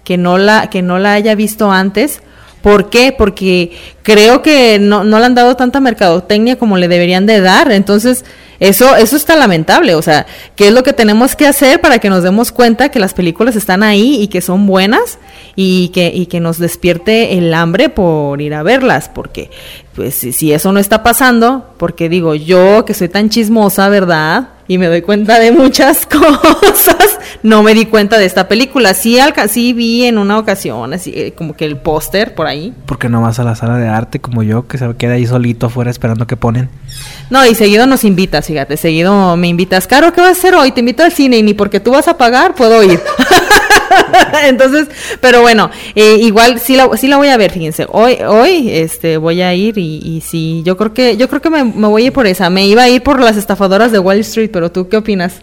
que no la, que no la haya visto antes. ¿Por qué? Porque creo que no, no le han dado tanta mercadotecnia como le deberían de dar. Entonces, eso, eso está lamentable. O sea, ¿qué es lo que tenemos que hacer para que nos demos cuenta que las películas están ahí y que son buenas y que, y que nos despierte el hambre por ir a verlas? Porque, pues, si, si eso no está pasando, porque digo, yo que soy tan chismosa, ¿verdad? Y me doy cuenta de muchas cosas, no me di cuenta de esta película. Sí, alca- sí vi en una ocasión, así, eh, como que el póster por ahí. Porque no vas a la sala de arte como yo, que se queda ahí solito afuera esperando que ponen. No, y seguido nos invitas, fíjate, seguido me invitas. Caro, ¿qué vas a hacer hoy? Te invito al cine y ni porque tú vas a pagar puedo ir. Entonces, pero bueno, eh, igual sí la, sí la voy a ver, fíjense. Hoy, hoy, este, voy a ir y, y sí, yo creo que, yo creo que me, me voy a ir por esa. Me iba a ir por las estafadoras de Wall Street, pero tú qué opinas?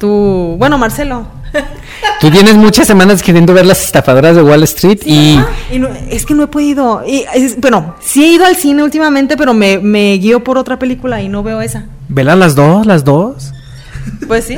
Tú, bueno, Marcelo. Tú tienes muchas semanas queriendo ver las estafadoras de Wall Street y Y no- es que no he podido. Y, es- bueno, sí he ido al cine últimamente, pero me, me guío por otra película y no veo esa. ¿Velas las dos? ¿Las dos? Pues sí.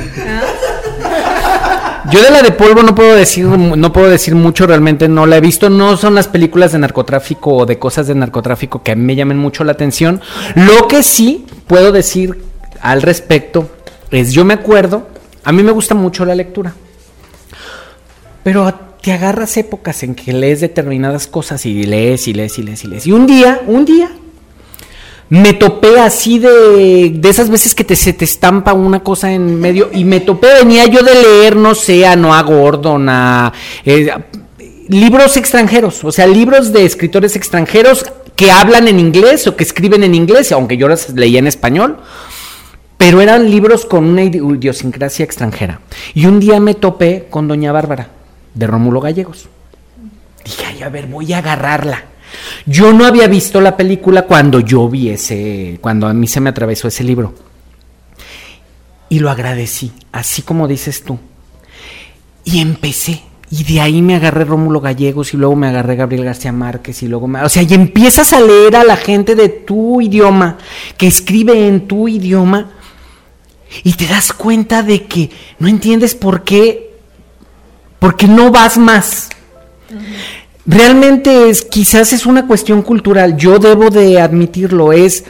Yo de la de polvo no puedo decir no puedo decir mucho realmente no la he visto. No son las películas de narcotráfico o de cosas de narcotráfico que a mí me llamen mucho la atención. Lo que sí puedo decir al respecto es yo me acuerdo a mí me gusta mucho la lectura pero te agarras épocas en que lees determinadas cosas y lees y lees y lees y lees. Y un día un día me topé así de, de esas veces que te, se te estampa una cosa en medio y me topé, venía yo de leer, no sé, a Noah Gordon, a eh, libros extranjeros, o sea, libros de escritores extranjeros que hablan en inglés o que escriben en inglés, aunque yo las leía en español. pero eran libros con una idi- idiosincrasia extranjera. Y un día me topé con Doña Bárbara, de Rómulo Gallegos. Dije, ay, a ver, voy a agarrarla. Yo no había visto la película cuando yo vi ese, cuando a mí se me atravesó ese libro. Y lo agradecí, así como dices tú. Y empecé. Y de ahí me agarré Rómulo Gallegos y luego me agarré Gabriel García Márquez y luego me... O sea, y empiezas a leer a la gente de tu idioma, que escribe en tu idioma, y te das cuenta de que no entiendes por qué, porque no vas más. Realmente es, quizás es una cuestión cultural, yo debo de admitirlo, es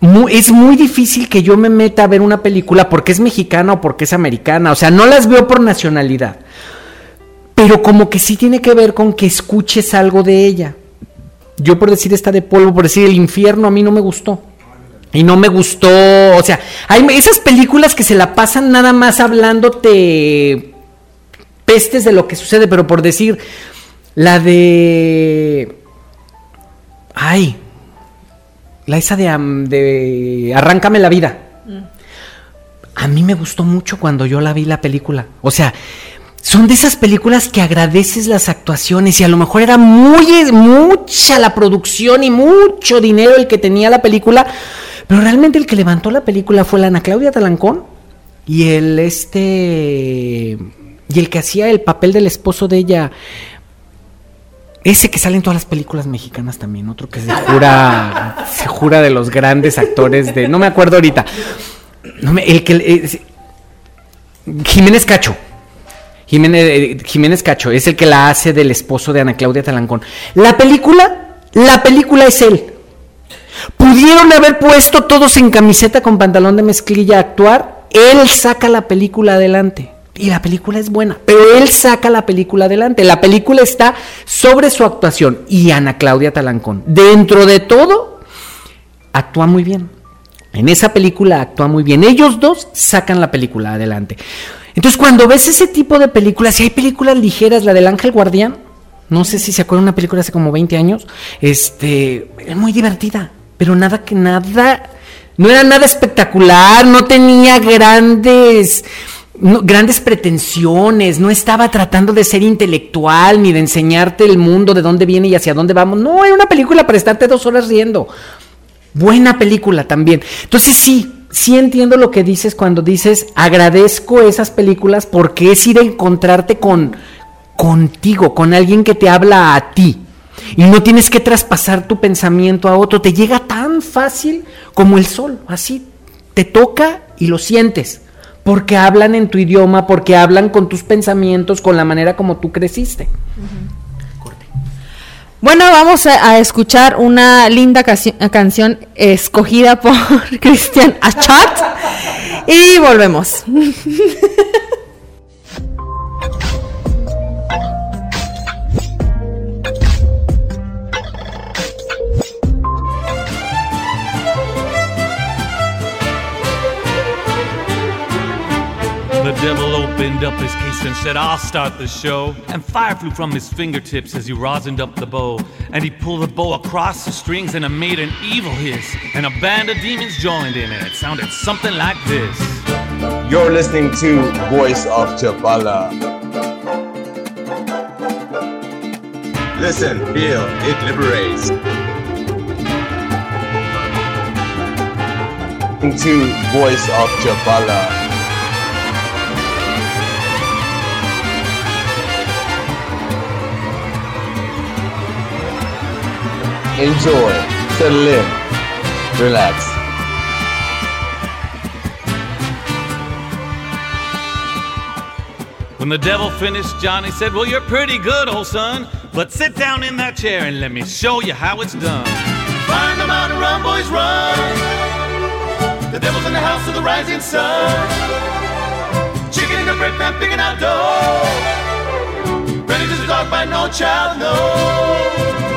mu- es muy difícil que yo me meta a ver una película porque es mexicana o porque es americana. O sea, no las veo por nacionalidad. Pero como que sí tiene que ver con que escuches algo de ella. Yo por decir esta de polvo, por decir el infierno, a mí no me gustó. Y no me gustó, o sea, hay esas películas que se la pasan nada más hablándote pestes de lo que sucede, pero por decir, la de... Ay, la esa de, de Arráncame la vida. A mí me gustó mucho cuando yo la vi la película. O sea, son de esas películas que agradeces las actuaciones y a lo mejor era muy mucha la producción y mucho dinero el que tenía la película, pero realmente el que levantó la película fue la Ana Claudia Talancón y el este y el que hacía el papel del esposo de ella ese que sale en todas las películas mexicanas también, otro que se jura, se jura de los grandes actores de, no me acuerdo ahorita, no me- el que, eh, Jiménez Cacho, Jiménez, eh, Jiménez Cacho es el que la hace del esposo de Ana Claudia Talancón. La película, la película es él. Pudieron haber puesto todos en camiseta con pantalón de mezclilla a actuar, él saca la película adelante. Y la película es buena, pero él saca la película adelante. La película está sobre su actuación y Ana Claudia Talancón. Dentro de todo, actúa muy bien. En esa película actúa muy bien. Ellos dos sacan la película adelante. Entonces, cuando ves ese tipo de películas, si hay películas ligeras, la del Ángel Guardián, no sé si se acuerdan una película hace como 20 años, este, es muy divertida, pero nada que nada, no era nada espectacular, no tenía grandes, grandes pretensiones, no estaba tratando de ser intelectual ni de enseñarte el mundo, de dónde viene y hacia dónde vamos. No, era una película para estarte dos horas riendo. Buena película también. Entonces sí, sí entiendo lo que dices cuando dices agradezco esas películas porque es ir a encontrarte con contigo, con alguien que te habla a ti. Y no tienes que traspasar tu pensamiento a otro, te llega tan fácil como el sol, así te toca y lo sientes, porque hablan en tu idioma, porque hablan con tus pensamientos, con la manera como tú creciste. Bueno, vamos a, a escuchar una linda canción escogida por Cristian Achat y volvemos. devil opened up his case and said, I'll start the show. And fire flew from his fingertips as he rosined up the bow. And he pulled the bow across the strings and it made an evil hiss. And a band of demons joined in and it sounded something like this. You're listening to Voice of Chapala. Listen, feel, it liberates. To Voice of Chapala. Enjoy, settle in, relax. When the devil finished, Johnny said, Well, you're pretty good, old son. But sit down in that chair and let me show you how it's done. Climb the mountain, run, boys, run. The devil's in the house of the rising sun. Chicken in the bread pan, picking out dough. Ready to the dog by no child, no.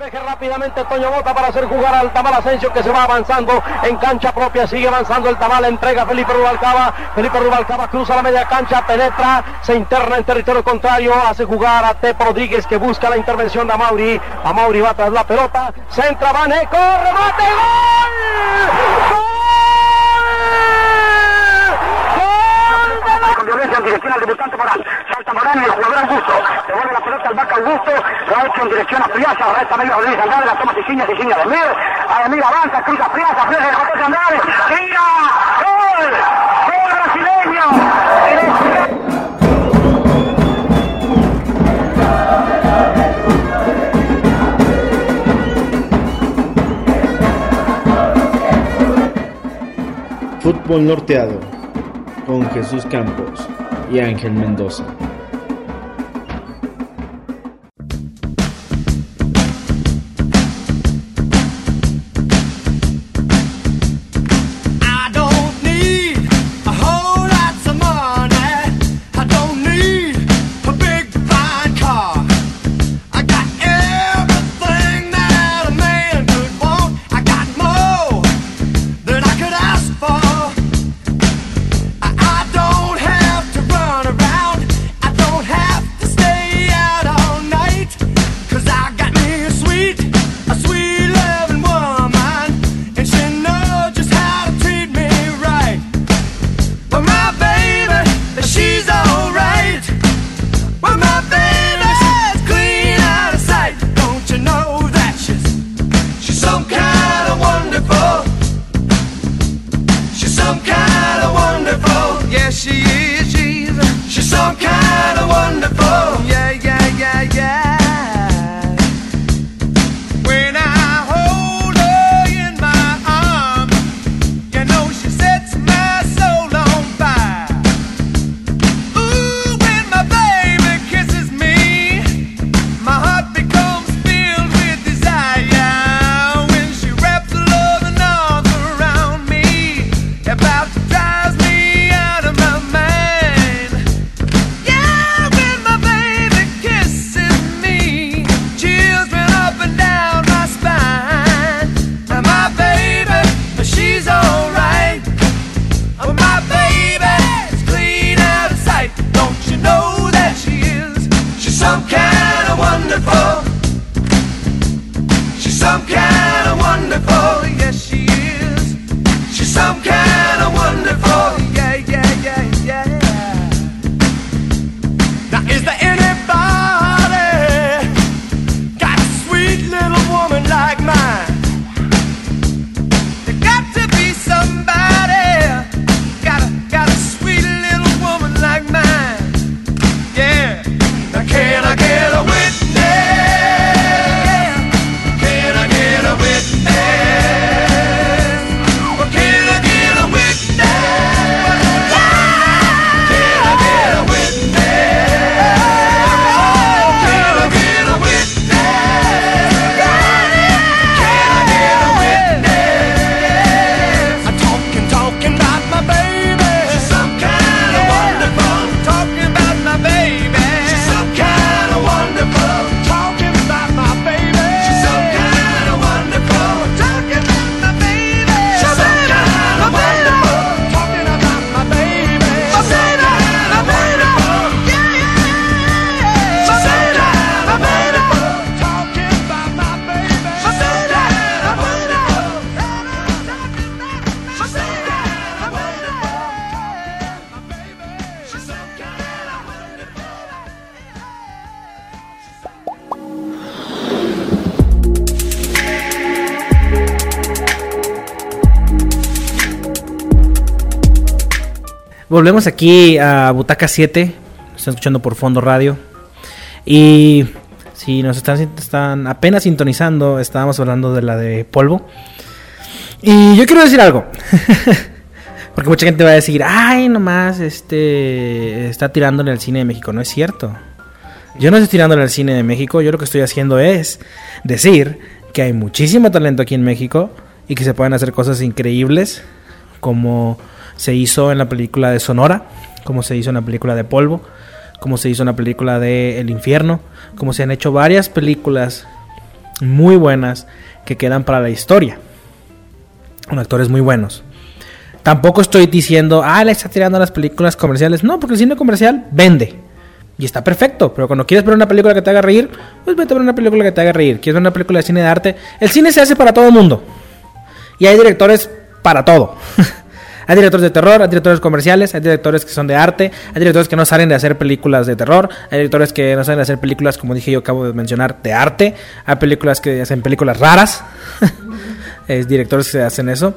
Despeje. Rápidamente Toño Bota para hacer jugar al Tamal Asensio que se va avanzando en cancha propia. Sigue avanzando el Tamal. Entrega Felipe Rubalcaba. Felipe Rubalcaba cruza la media cancha, penetra, se interna en territorio contrario. Hace jugar a Tepo Rodríguez que busca la intervención de Amauri. Amauri va tras la pelota. Centra, Vaneco, remate, gol. con violencia en dirección al debutante Morán. Salta Morán y el jugador Augusto. Devuelve la pelota al vaca Augusto. Ha hecho en dirección a Friasa. Resta medio Rodríguez Andrade. La toma Siciña, Siciña de Mir. A Mir avanza, cruza Friasa. Friasa de José Andrade. ¡Tira! ¡Gol! ¡Gol brasileño! Fútbol Norteado con Jesús Campos y Ángel Mendoza. Volvemos aquí a Butaca 7. Están escuchando por Fondo Radio. Y si nos están, están apenas sintonizando, estábamos hablando de la de polvo. Y yo quiero decir algo. Porque mucha gente va a decir, ay, nomás este está tirándole al cine de México. No es cierto. Yo no estoy tirándole al cine de México. Yo lo que estoy haciendo es decir que hay muchísimo talento aquí en México y que se pueden hacer cosas increíbles como se hizo en la película de Sonora, como se hizo en la película de Polvo, como se hizo en la película de El Infierno, como se han hecho varias películas muy buenas que quedan para la historia. Con actores muy buenos. Tampoco estoy diciendo, ah, le está tirando a las películas comerciales. No, porque el cine comercial vende. Y está perfecto. Pero cuando quieres ver una película que te haga reír, pues vete a ver una película que te haga reír. Quieres ver una película de cine de arte. El cine se hace para todo el mundo. Y hay directores para todo. hay directores de terror, hay directores comerciales, hay directores que son de arte, hay directores que no salen de hacer películas de terror, hay directores que no salen de hacer películas, como dije yo, acabo de mencionar, de arte. Hay películas que hacen películas raras. es directores que hacen eso.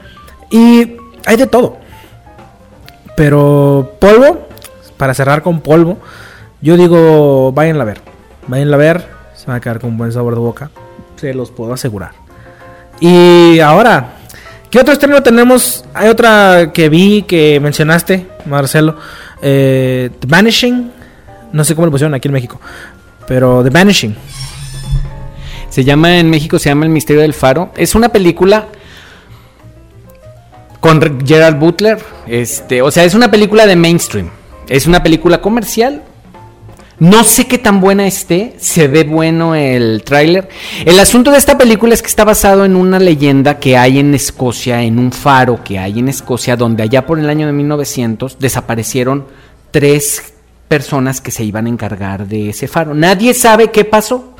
Y hay de todo. Pero polvo, para cerrar con polvo, yo digo, váyanla a ver. Váyanla a ver, se van a quedar con un buen sabor de boca. Se los puedo asegurar. Y ahora, ¿qué otro estreno tenemos? Hay otra que vi que mencionaste, Marcelo. Eh, The Vanishing. No sé cómo lo pusieron aquí en México. Pero The Vanishing. Se llama en México, se llama El Misterio del Faro. Es una película con Gerald Butler. Este, o sea, es una película de mainstream. Es una película comercial. No sé qué tan buena esté. Se ve bueno el tráiler. El asunto de esta película es que está basado en una leyenda que hay en Escocia, en un faro que hay en Escocia, donde allá por el año de 1900 desaparecieron tres personas que se iban a encargar de ese faro. Nadie sabe qué pasó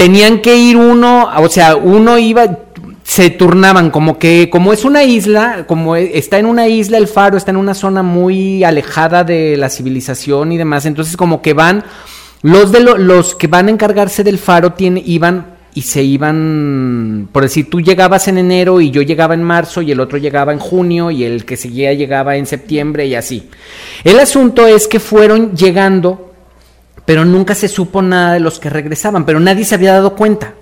tenían que ir uno, o sea, uno iba, se turnaban, como que, como es una isla, como e- está en una isla el faro, está en una zona muy alejada de la civilización y demás, entonces como que van, los de lo- los que van a encargarse del faro tiene, iban y se iban, por decir, tú llegabas en enero y yo llegaba en marzo y el otro llegaba en junio y el que seguía llegaba en septiembre y así. El asunto es que fueron llegando pero nunca se supo nada de los que regresaban, pero nadie se había dado cuenta.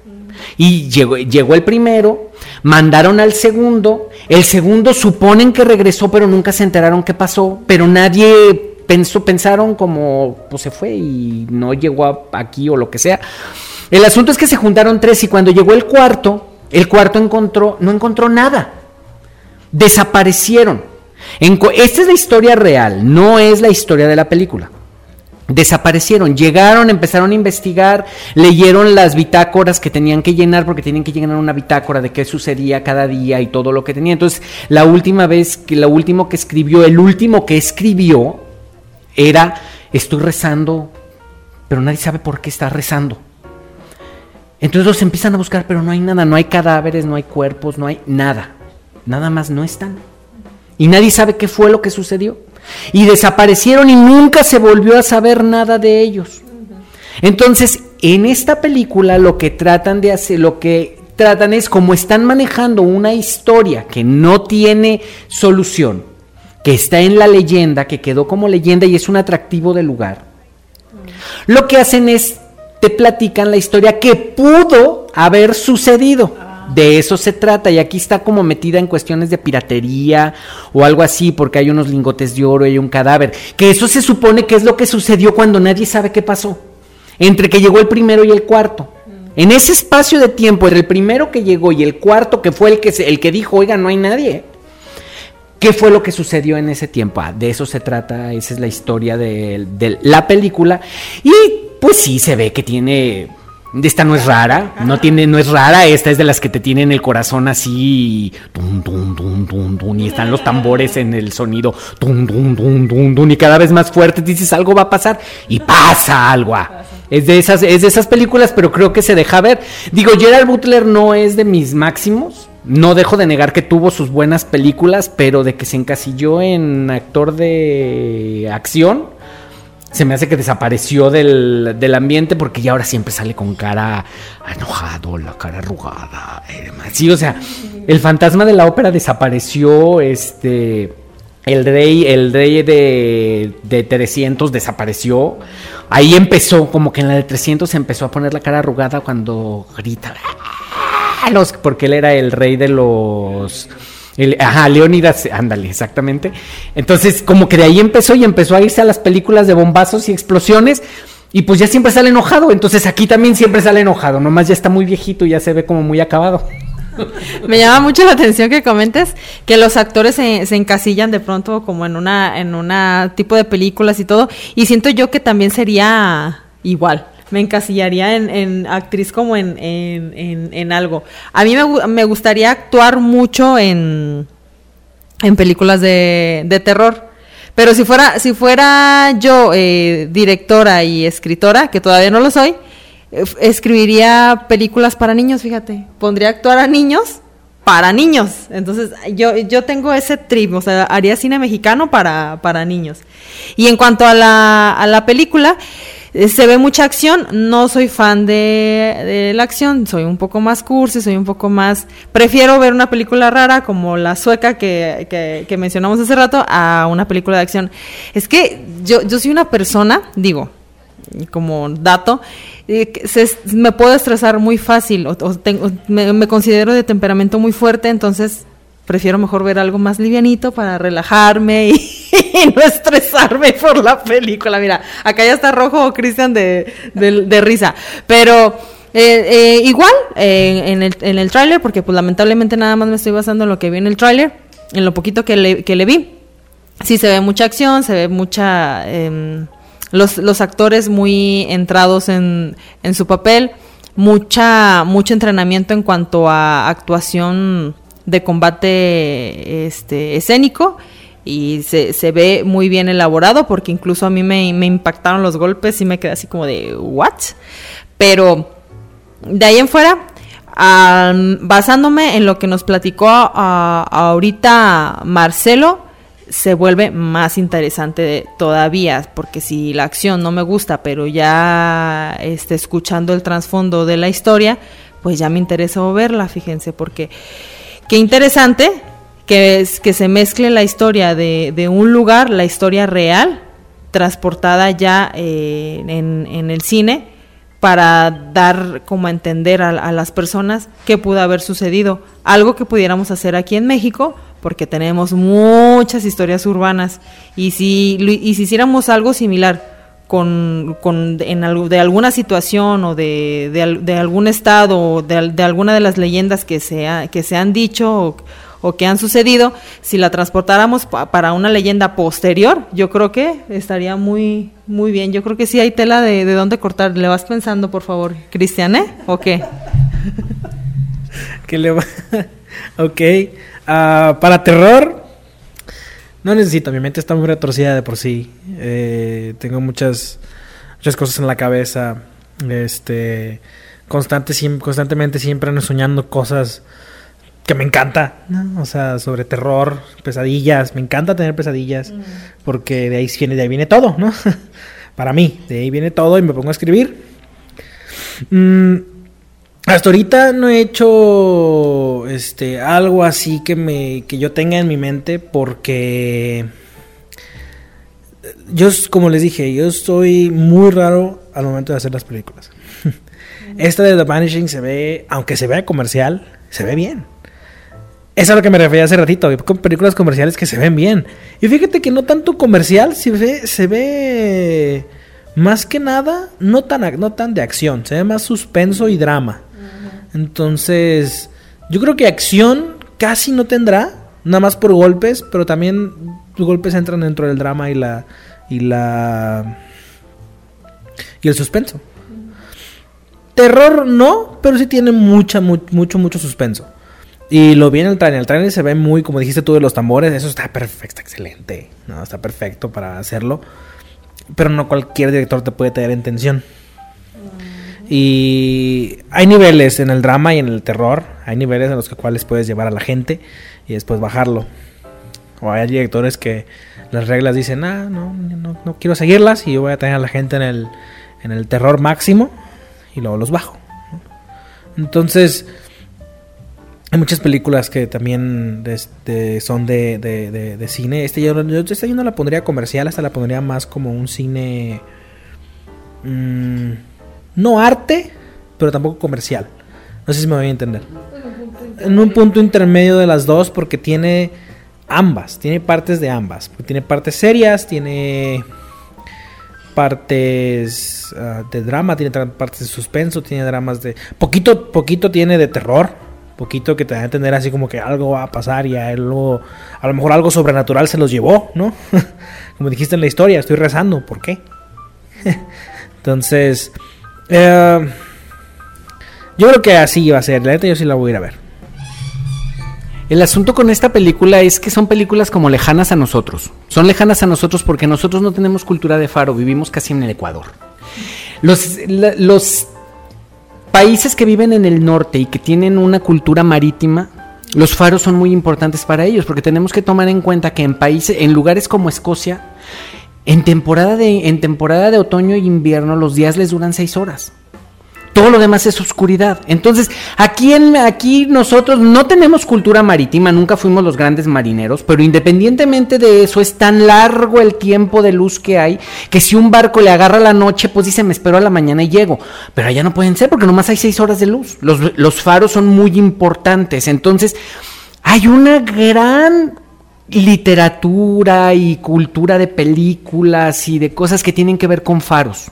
Y llegó, llegó el primero, mandaron al segundo, el segundo suponen que regresó, pero nunca se enteraron qué pasó, pero nadie pensó, pensaron como, pues se fue y no llegó aquí o lo que sea. El asunto es que se juntaron tres y cuando llegó el cuarto, el cuarto encontró, no encontró nada. Desaparecieron. Esta es la historia real, no es la historia de la película. Desaparecieron, llegaron, empezaron a investigar, leyeron las bitácoras que tenían que llenar porque tenían que llenar una bitácora de qué sucedía cada día y todo lo que tenía. Entonces, la última vez que lo último que escribió, el último que escribió era estoy rezando, pero nadie sabe por qué está rezando. Entonces los empiezan a buscar, pero no hay nada, no hay cadáveres, no hay cuerpos, no hay nada. Nada más no están. Y nadie sabe qué fue lo que sucedió. Y desaparecieron y nunca se volvió a saber nada de ellos. Entonces, en esta película lo que tratan de hacer, lo que tratan es como están manejando una historia que no tiene solución, que está en la leyenda, que quedó como leyenda y es un atractivo del lugar. Lo que hacen es te platican la historia que pudo haber sucedido. De eso se trata y aquí está como metida en cuestiones de piratería o algo así porque hay unos lingotes de oro y un cadáver. Que eso se supone que es lo que sucedió cuando nadie sabe qué pasó. Entre que llegó el primero y el cuarto. En ese espacio de tiempo, entre el primero que llegó y el cuarto que fue el que, se- el que dijo, oiga, no hay nadie. ¿Qué fue lo que sucedió en ese tiempo? Ah, de eso se trata, esa es la historia de, de la película. Y pues sí, se ve que tiene... Esta no es rara, no tiene, no es rara, esta es de las que te tienen el corazón así, tum, tum, tum, y están los tambores en el sonido, tum, tum, tum, tum, tum, y cada vez más fuerte, dices algo va a pasar, y pasa algo. ah. Es de esas, es de esas películas, pero creo que se deja ver. Digo, Gerald Butler no es de mis máximos. No dejo de negar que tuvo sus buenas películas, pero de que se encasilló en actor de acción, se me hace que desapareció del, del ambiente porque ya ahora siempre sale con cara enojado, la cara arrugada. y demás. Sí, o sea, el fantasma de la ópera desapareció, este... El rey, el rey de, de 300 desapareció. Ahí empezó, como que en la de 300 se empezó a poner la cara arrugada cuando grita. "Ah", Los, porque él era el rey de los... ajá, Leónidas, ándale, exactamente. Entonces, como que de ahí empezó y empezó a irse a las películas de bombazos y explosiones. Y pues ya siempre sale enojado. Entonces aquí también siempre sale enojado. Nomás ya está muy viejito y ya se ve como muy acabado. Me llama mucho la atención que comentes que los actores se, se encasillan de pronto como en una en una tipo de películas y todo y siento yo que también sería igual. Me encasillaría en, en actriz como en, en, en- algo. A mí me, me gustaría actuar mucho en, en películas de, de terror. Pero si fuera, si fuera yo eh, directora y escritora, que todavía no lo soy, escribiría películas para niños, fíjate. Pondría a actuar a niños para niños. Entonces, yo, yo tengo ese trip, o sea, haría cine mexicano para, para niños. Y en cuanto a la, a la película, se ve mucha acción. No soy fan de, la acción, soy un poco más cursi, soy un poco más. Prefiero ver una película rara como la sueca que, que, mencionamos hace rato a una película de acción. Es que yo, yo soy una persona, digo, como dato, eh, se- me puedo estresar muy fácil o, o tengo- me, me considero de temperamento muy fuerte, entonces prefiero mejor ver algo más livianito para relajarme y, no estresarme por la película. Mira, acá ya está rojo Cristian de, de, de risa, pero... eh, eh, igual eh, en el, en el tráiler, porque pues lamentablemente nada más me estoy basando en lo que vi en el tráiler, en lo poquito que le, que le vi. Sí, se ve mucha acción, se ve mucha... em, los, los actores muy entrados en, en su papel, mucha, mucho entrenamiento en cuanto a actuación de combate este, escénico y se, se ve muy bien elaborado porque incluso a mí me, impactaron los golpes y me quedé así como de, ¿what? Pero de ahí en fuera, basándome en lo que nos platicó ah, ahorita Marcelo, se vuelve más interesante todavía, porque si la acción no me gusta, pero ya este, escuchando el trasfondo de la historia, pues ya me interesa verla, fíjense, porque qué interesante que, se mezcle la historia de, un lugar, la historia real, transportada ya eh, en, el cine, para dar como a entender a, las personas qué pudo haber sucedido. Algo que pudiéramos hacer aquí en México, porque tenemos muchas historias urbanas. Y si hiciéramos algo similar con, con en algo- de alguna situación o de, de, de algún estado o de, al- de alguna de las leyendas que se, ha- que se han dicho o, o que han sucedido, si la transportáramos pa- para una leyenda posterior, yo creo que estaría muy muy bien. Yo creo que sí hay tela de, de dónde cortar. ¿Le vas pensando, por favor, Cristian, eh? ¿O qué? que le va. ok. Ah, para terror. No necesito, mi mente está muy retorcida de por sí. Eh, tengo muchas, muchas cosas en la cabeza. Este. Constante, constantemente siempre ando soñando cosas que me encanta. ¿no? O sea, sobre terror, pesadillas. Me encanta tener pesadillas. Porque de ahí viene, de ahí viene todo, ¿no? Para mí, de ahí viene todo y me pongo a escribir. Mm, hasta ahorita no he hecho este algo así que me que yo tenga en mi mente porque yo como les dije, yo soy muy raro al momento de hacer las películas. Esta de The Vanishing se ve, aunque se vea comercial, se ve bien. Es a lo que me refería hace ratito, películas comerciales que se ven bien. Y fíjate que no tanto comercial, se ve, se ve más que nada, no tan, no tan de acción, se ve más suspenso y drama. Entonces, yo creo que acción casi no tendrá, nada más por golpes, pero también los golpes entran dentro del drama y la y la y el suspenso. Terror no, pero sí tiene mucha mu- mucho mucho suspenso. Y lo vi en el trailer. El trailer se ve muy, como dijiste tú, de los tambores. Eso está perfecto, está excelente. No, está perfecto para hacerlo. Pero no cualquier director te puede tener en tensión. Y hay niveles en el drama y en el terror. Hay niveles en los cuales puedes llevar a la gente y después bajarlo. O hay directores que las reglas dicen, ah, no, no, no quiero seguirlas y yo voy a tener a la gente en el, en el terror máximo y luego los bajo. Entonces, hay muchas películas que también este, son de, de, de- de cine. Este yo, yo, esta yo no la pondría comercial, esta la pondría más como un cine... mm, no arte, pero tampoco comercial. No sé si me voy a entender. En un punto intermedio de las dos porque tiene ambas, tiene partes de ambas. Tiene partes serias, tiene partes ah, de drama, tiene partes de suspenso, tiene dramas de... Poquito, poquito tiene de terror, poquito que te da a entender así como que algo va a pasar y a, él a lo mejor algo sobrenatural se los llevó, ¿no? como dijiste en la historia, estoy rezando, ¿por qué? Entonces, Eh, yo creo que así iba a ser. La neta, yo sí la voy a ir a ver. El asunto con esta película es que son películas como lejanas a nosotros. Son lejanas a nosotros porque nosotros no tenemos cultura de faro, vivimos casi en el Ecuador. Los, los países que viven en el norte y que tienen una cultura marítima, los faros son muy importantes para ellos porque tenemos que tomar en cuenta que en países, en lugares como Escocia, en temporada de, en temporada de otoño e invierno los días les duran seis horas. Todo lo demás es oscuridad. Entonces, aquí, en, aquí nosotros no tenemos cultura marítima, nunca fuimos los grandes marineros, pero independientemente de eso, es tan largo el tiempo de luz que hay que si un barco le agarra la noche, pues dice, me espero a la mañana y llego. Pero allá no pueden ser porque nomás hay seis horas de luz. Los, los faros son muy importantes. Entonces, hay una gran literatura y cultura de películas y de cosas que tienen que ver con faros.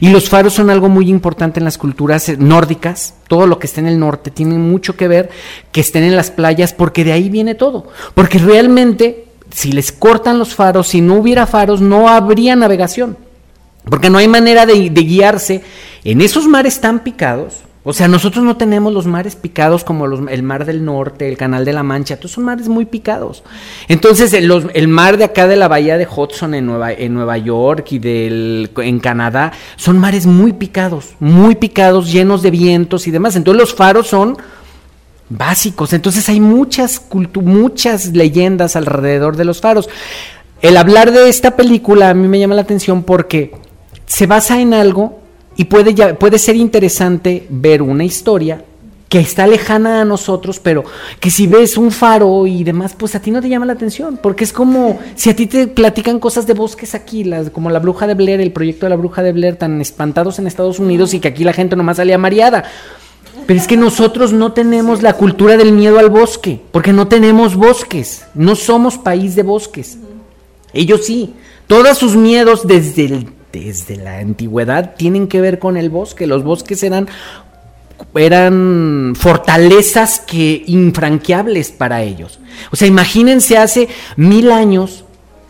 Y los faros son algo muy importante en las culturas eh, nórdicas. Todo lo que está en el norte tiene mucho que ver que estén en las playas porque de ahí viene todo. Porque realmente, si les cortan los faros, si no hubiera faros, no habría navegación. Porque no hay manera de, de guiarse en esos mares tan picados. O sea, nosotros no tenemos los mares picados como el mar del norte, el canal de la Mancha, todos son mares muy picados. Entonces, el, mar de acá de la bahía de Hudson en Nueva, York y en Canadá son mares muy picados, muy picados, llenos de vientos y demás. Entonces, los faros son básicos. Entonces, hay muchas, muchas leyendas alrededor de los faros. El hablar de esta película a mí me llama la atención porque se basa en algo y puede, puede ser interesante ver una historia que está lejana a nosotros, pero que si ves un faro y demás, pues a ti no te llama la atención, porque es como si a ti te platican cosas de bosques aquí, las, como la bruja de Blair, el proyecto de la bruja de Blair, tan espantados en Estados Unidos y que aquí la gente nomás salía mareada. Pero es que nosotros no tenemos la cultura del miedo al bosque, porque no tenemos bosques, no somos país de bosques. Ellos sí, todos sus miedos desde, el- desde la antigüedad tienen que ver con el bosque. Los bosques eran, eran fortalezas que infranqueables para ellos. O sea, imagínense hace mil años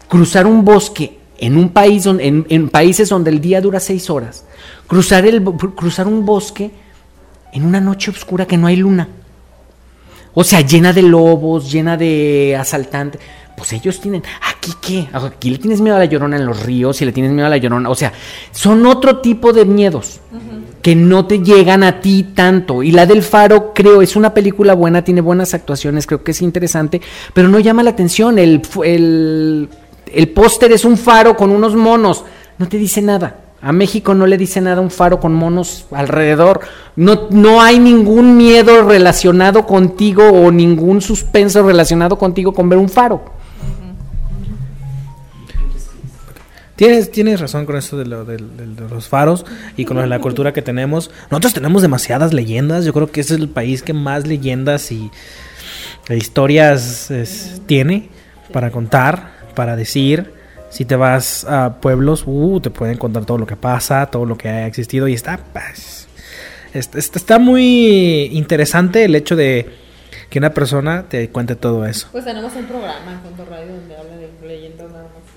cruzar un bosque en un país donde, en, en países donde el día dura seis horas, cruzar, el, cruzar un bosque en una noche oscura que no hay luna. O sea, llena de lobos, llena de asaltantes. Pues ellos tienen, ¿aquí qué? Aquí le tienes miedo a la llorona en los ríos y le tienes miedo a la llorona. O sea, son otro tipo de miedos que no te llegan a ti tanto. Y la del Faro, creo, es una película buena, tiene buenas actuaciones, creo que es interesante, pero no llama la atención. El, el, el póster es un faro con unos monos, no te dice nada. A México no le dice nada un faro con monos alrededor. No, no hay ningún miedo relacionado contigo o ningún suspenso relacionado contigo con ver un faro. Tienes, tienes razón con eso de, lo- de los faros y con la cultura que tenemos. Nosotros tenemos demasiadas leyendas. Yo creo que es el país que más leyendas y e historias tiene para contar, para decir. Si te vas a pueblos, uh, te pueden contar todo lo que pasa, todo lo que ha existido y está, pues, está, está- muy interesante el hecho de que una persona te cuente todo eso. Pues tenemos un programa en Radio donde habla de leyendas nada más.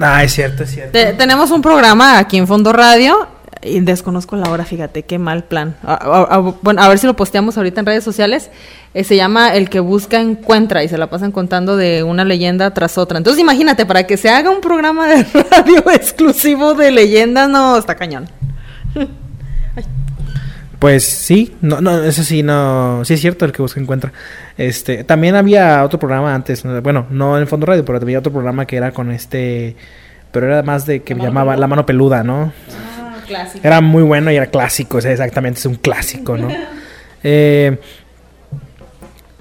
Ah, es cierto, es cierto. Te- tenemos un programa aquí en Fondo Radio y desconozco la hora, fíjate, qué mal plan. A- bueno, a ver si lo posteamos ahorita en redes sociales. Eh, se llama El que busca encuentra y se la pasan contando de una leyenda tras otra. Entonces imagínate, para que se haga un programa de radio exclusivo de leyendas, no, está cañón. Pues sí, no, no, eso sí, no, sí es cierto el que busca encuentra. Este, también había otro programa antes, ¿no? bueno, no en Fondo Radio, pero había otro programa que era con este, pero era más de que llamaba La Mano Peluda, ¿no? Ah, clásico. Era muy bueno y era clásico, o sea, exactamente, es un clásico, ¿no? Eh,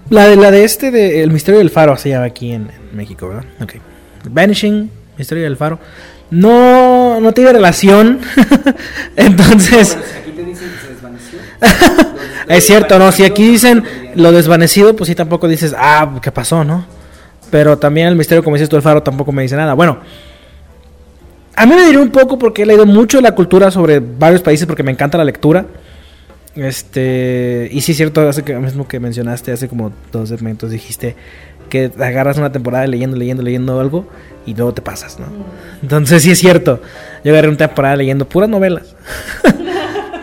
la de la de este de El misterio del faro se llama aquí en, en México, ¿verdad? Ok. Vanishing, misterio del faro. No, no tiene relación. Entonces, es cierto, ¿no? Si aquí dicen lo desvanecido, pues sí tampoco dices, ah, ¿qué pasó, no? Pero también el misterio, como dices tú, el faro tampoco me dice nada. Bueno, a mí me diré un poco porque he leído mucho de la cultura sobre varios países porque me encanta la lectura. Este, y sí es cierto, hace que mismo que mencionaste hace como dos segmentos dijiste que agarras una temporada leyendo, leyendo, leyendo algo y luego te pasas, ¿no? Entonces sí es cierto. Yo agarré una temporada leyendo puras novelas.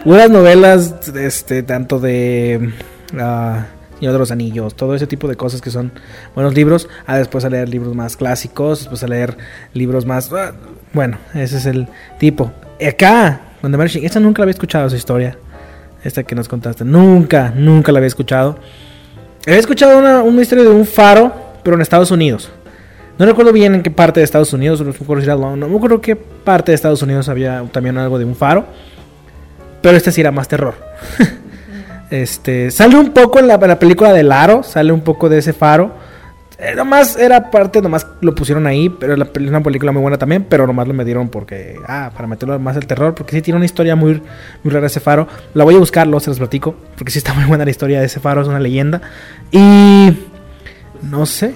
Buenas novelas, este, tanto de ah, Señor de los Anillos, todo ese tipo de cosas que son buenos libros. A después a leer libros más clásicos, después a leer libros más. ah, bueno, ese es el tipo. Acá, The Vanishing, esta nunca la había escuchado, esa historia. Esta que nos contaste. Nunca, nunca la había escuchado. Había escuchado una, una historia de un faro, pero en Estados Unidos. No recuerdo bien en qué parte de Estados Unidos, no era Long- no me acuerdo qué parte de Estados Unidos había también algo de un faro. Pero este sí era más terror. este, sale un poco en la, película del aro, sale un poco de ese faro. Eh, nomás era parte, nomás lo pusieron ahí, pero es una película muy buena también, pero nomás lo metieron porque, ah, para meterlo más el terror, porque sí tiene una historia muy, muy rara ese faro. La voy a buscar, luego se los platico, porque sí está muy buena la historia de ese faro, es una leyenda. Y no sé,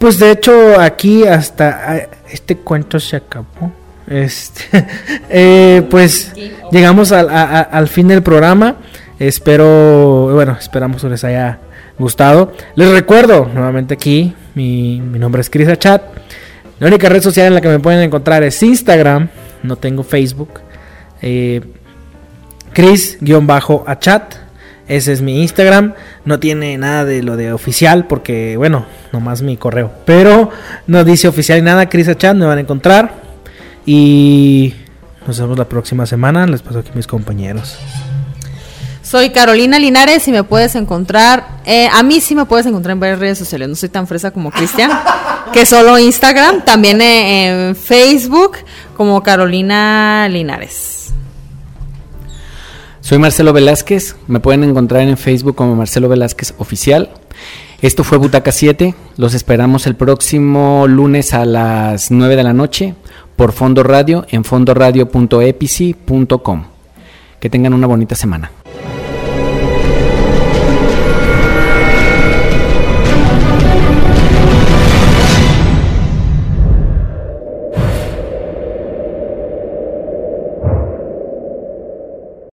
pues de hecho aquí hasta ah, este cuento se acabó. Este, eh, pues llegamos al, fin del programa. Espero, bueno, esperamos que les haya gustado. Les recuerdo nuevamente aquí, mi, nombre es Chris Chat. La única red social en la que me pueden encontrar es Instagram. No tengo Facebook. Eh, Chris-achat. Ese es mi Instagram. No tiene nada de lo de oficial porque, bueno, nomás mi correo. Pero no dice oficial nada. Chris Achat me van a encontrar. Y nos vemos la próxima semana. Les paso aquí a mis compañeros. Soy Carolina Linares y me puedes encontrar, eh, a mí sí me puedes encontrar en varias redes sociales, no soy tan fresa como Cristian, que solo Instagram, también eh, en Facebook como Carolina Linares. Soy Marcelo Velázquez, me pueden encontrar en Facebook como Marcelo Velázquez Oficial. Esto fue Butaca 7, los esperamos el próximo lunes a las 9 de la noche por Fondo Radio en fondoradio.epici.com. Que tengan una bonita semana.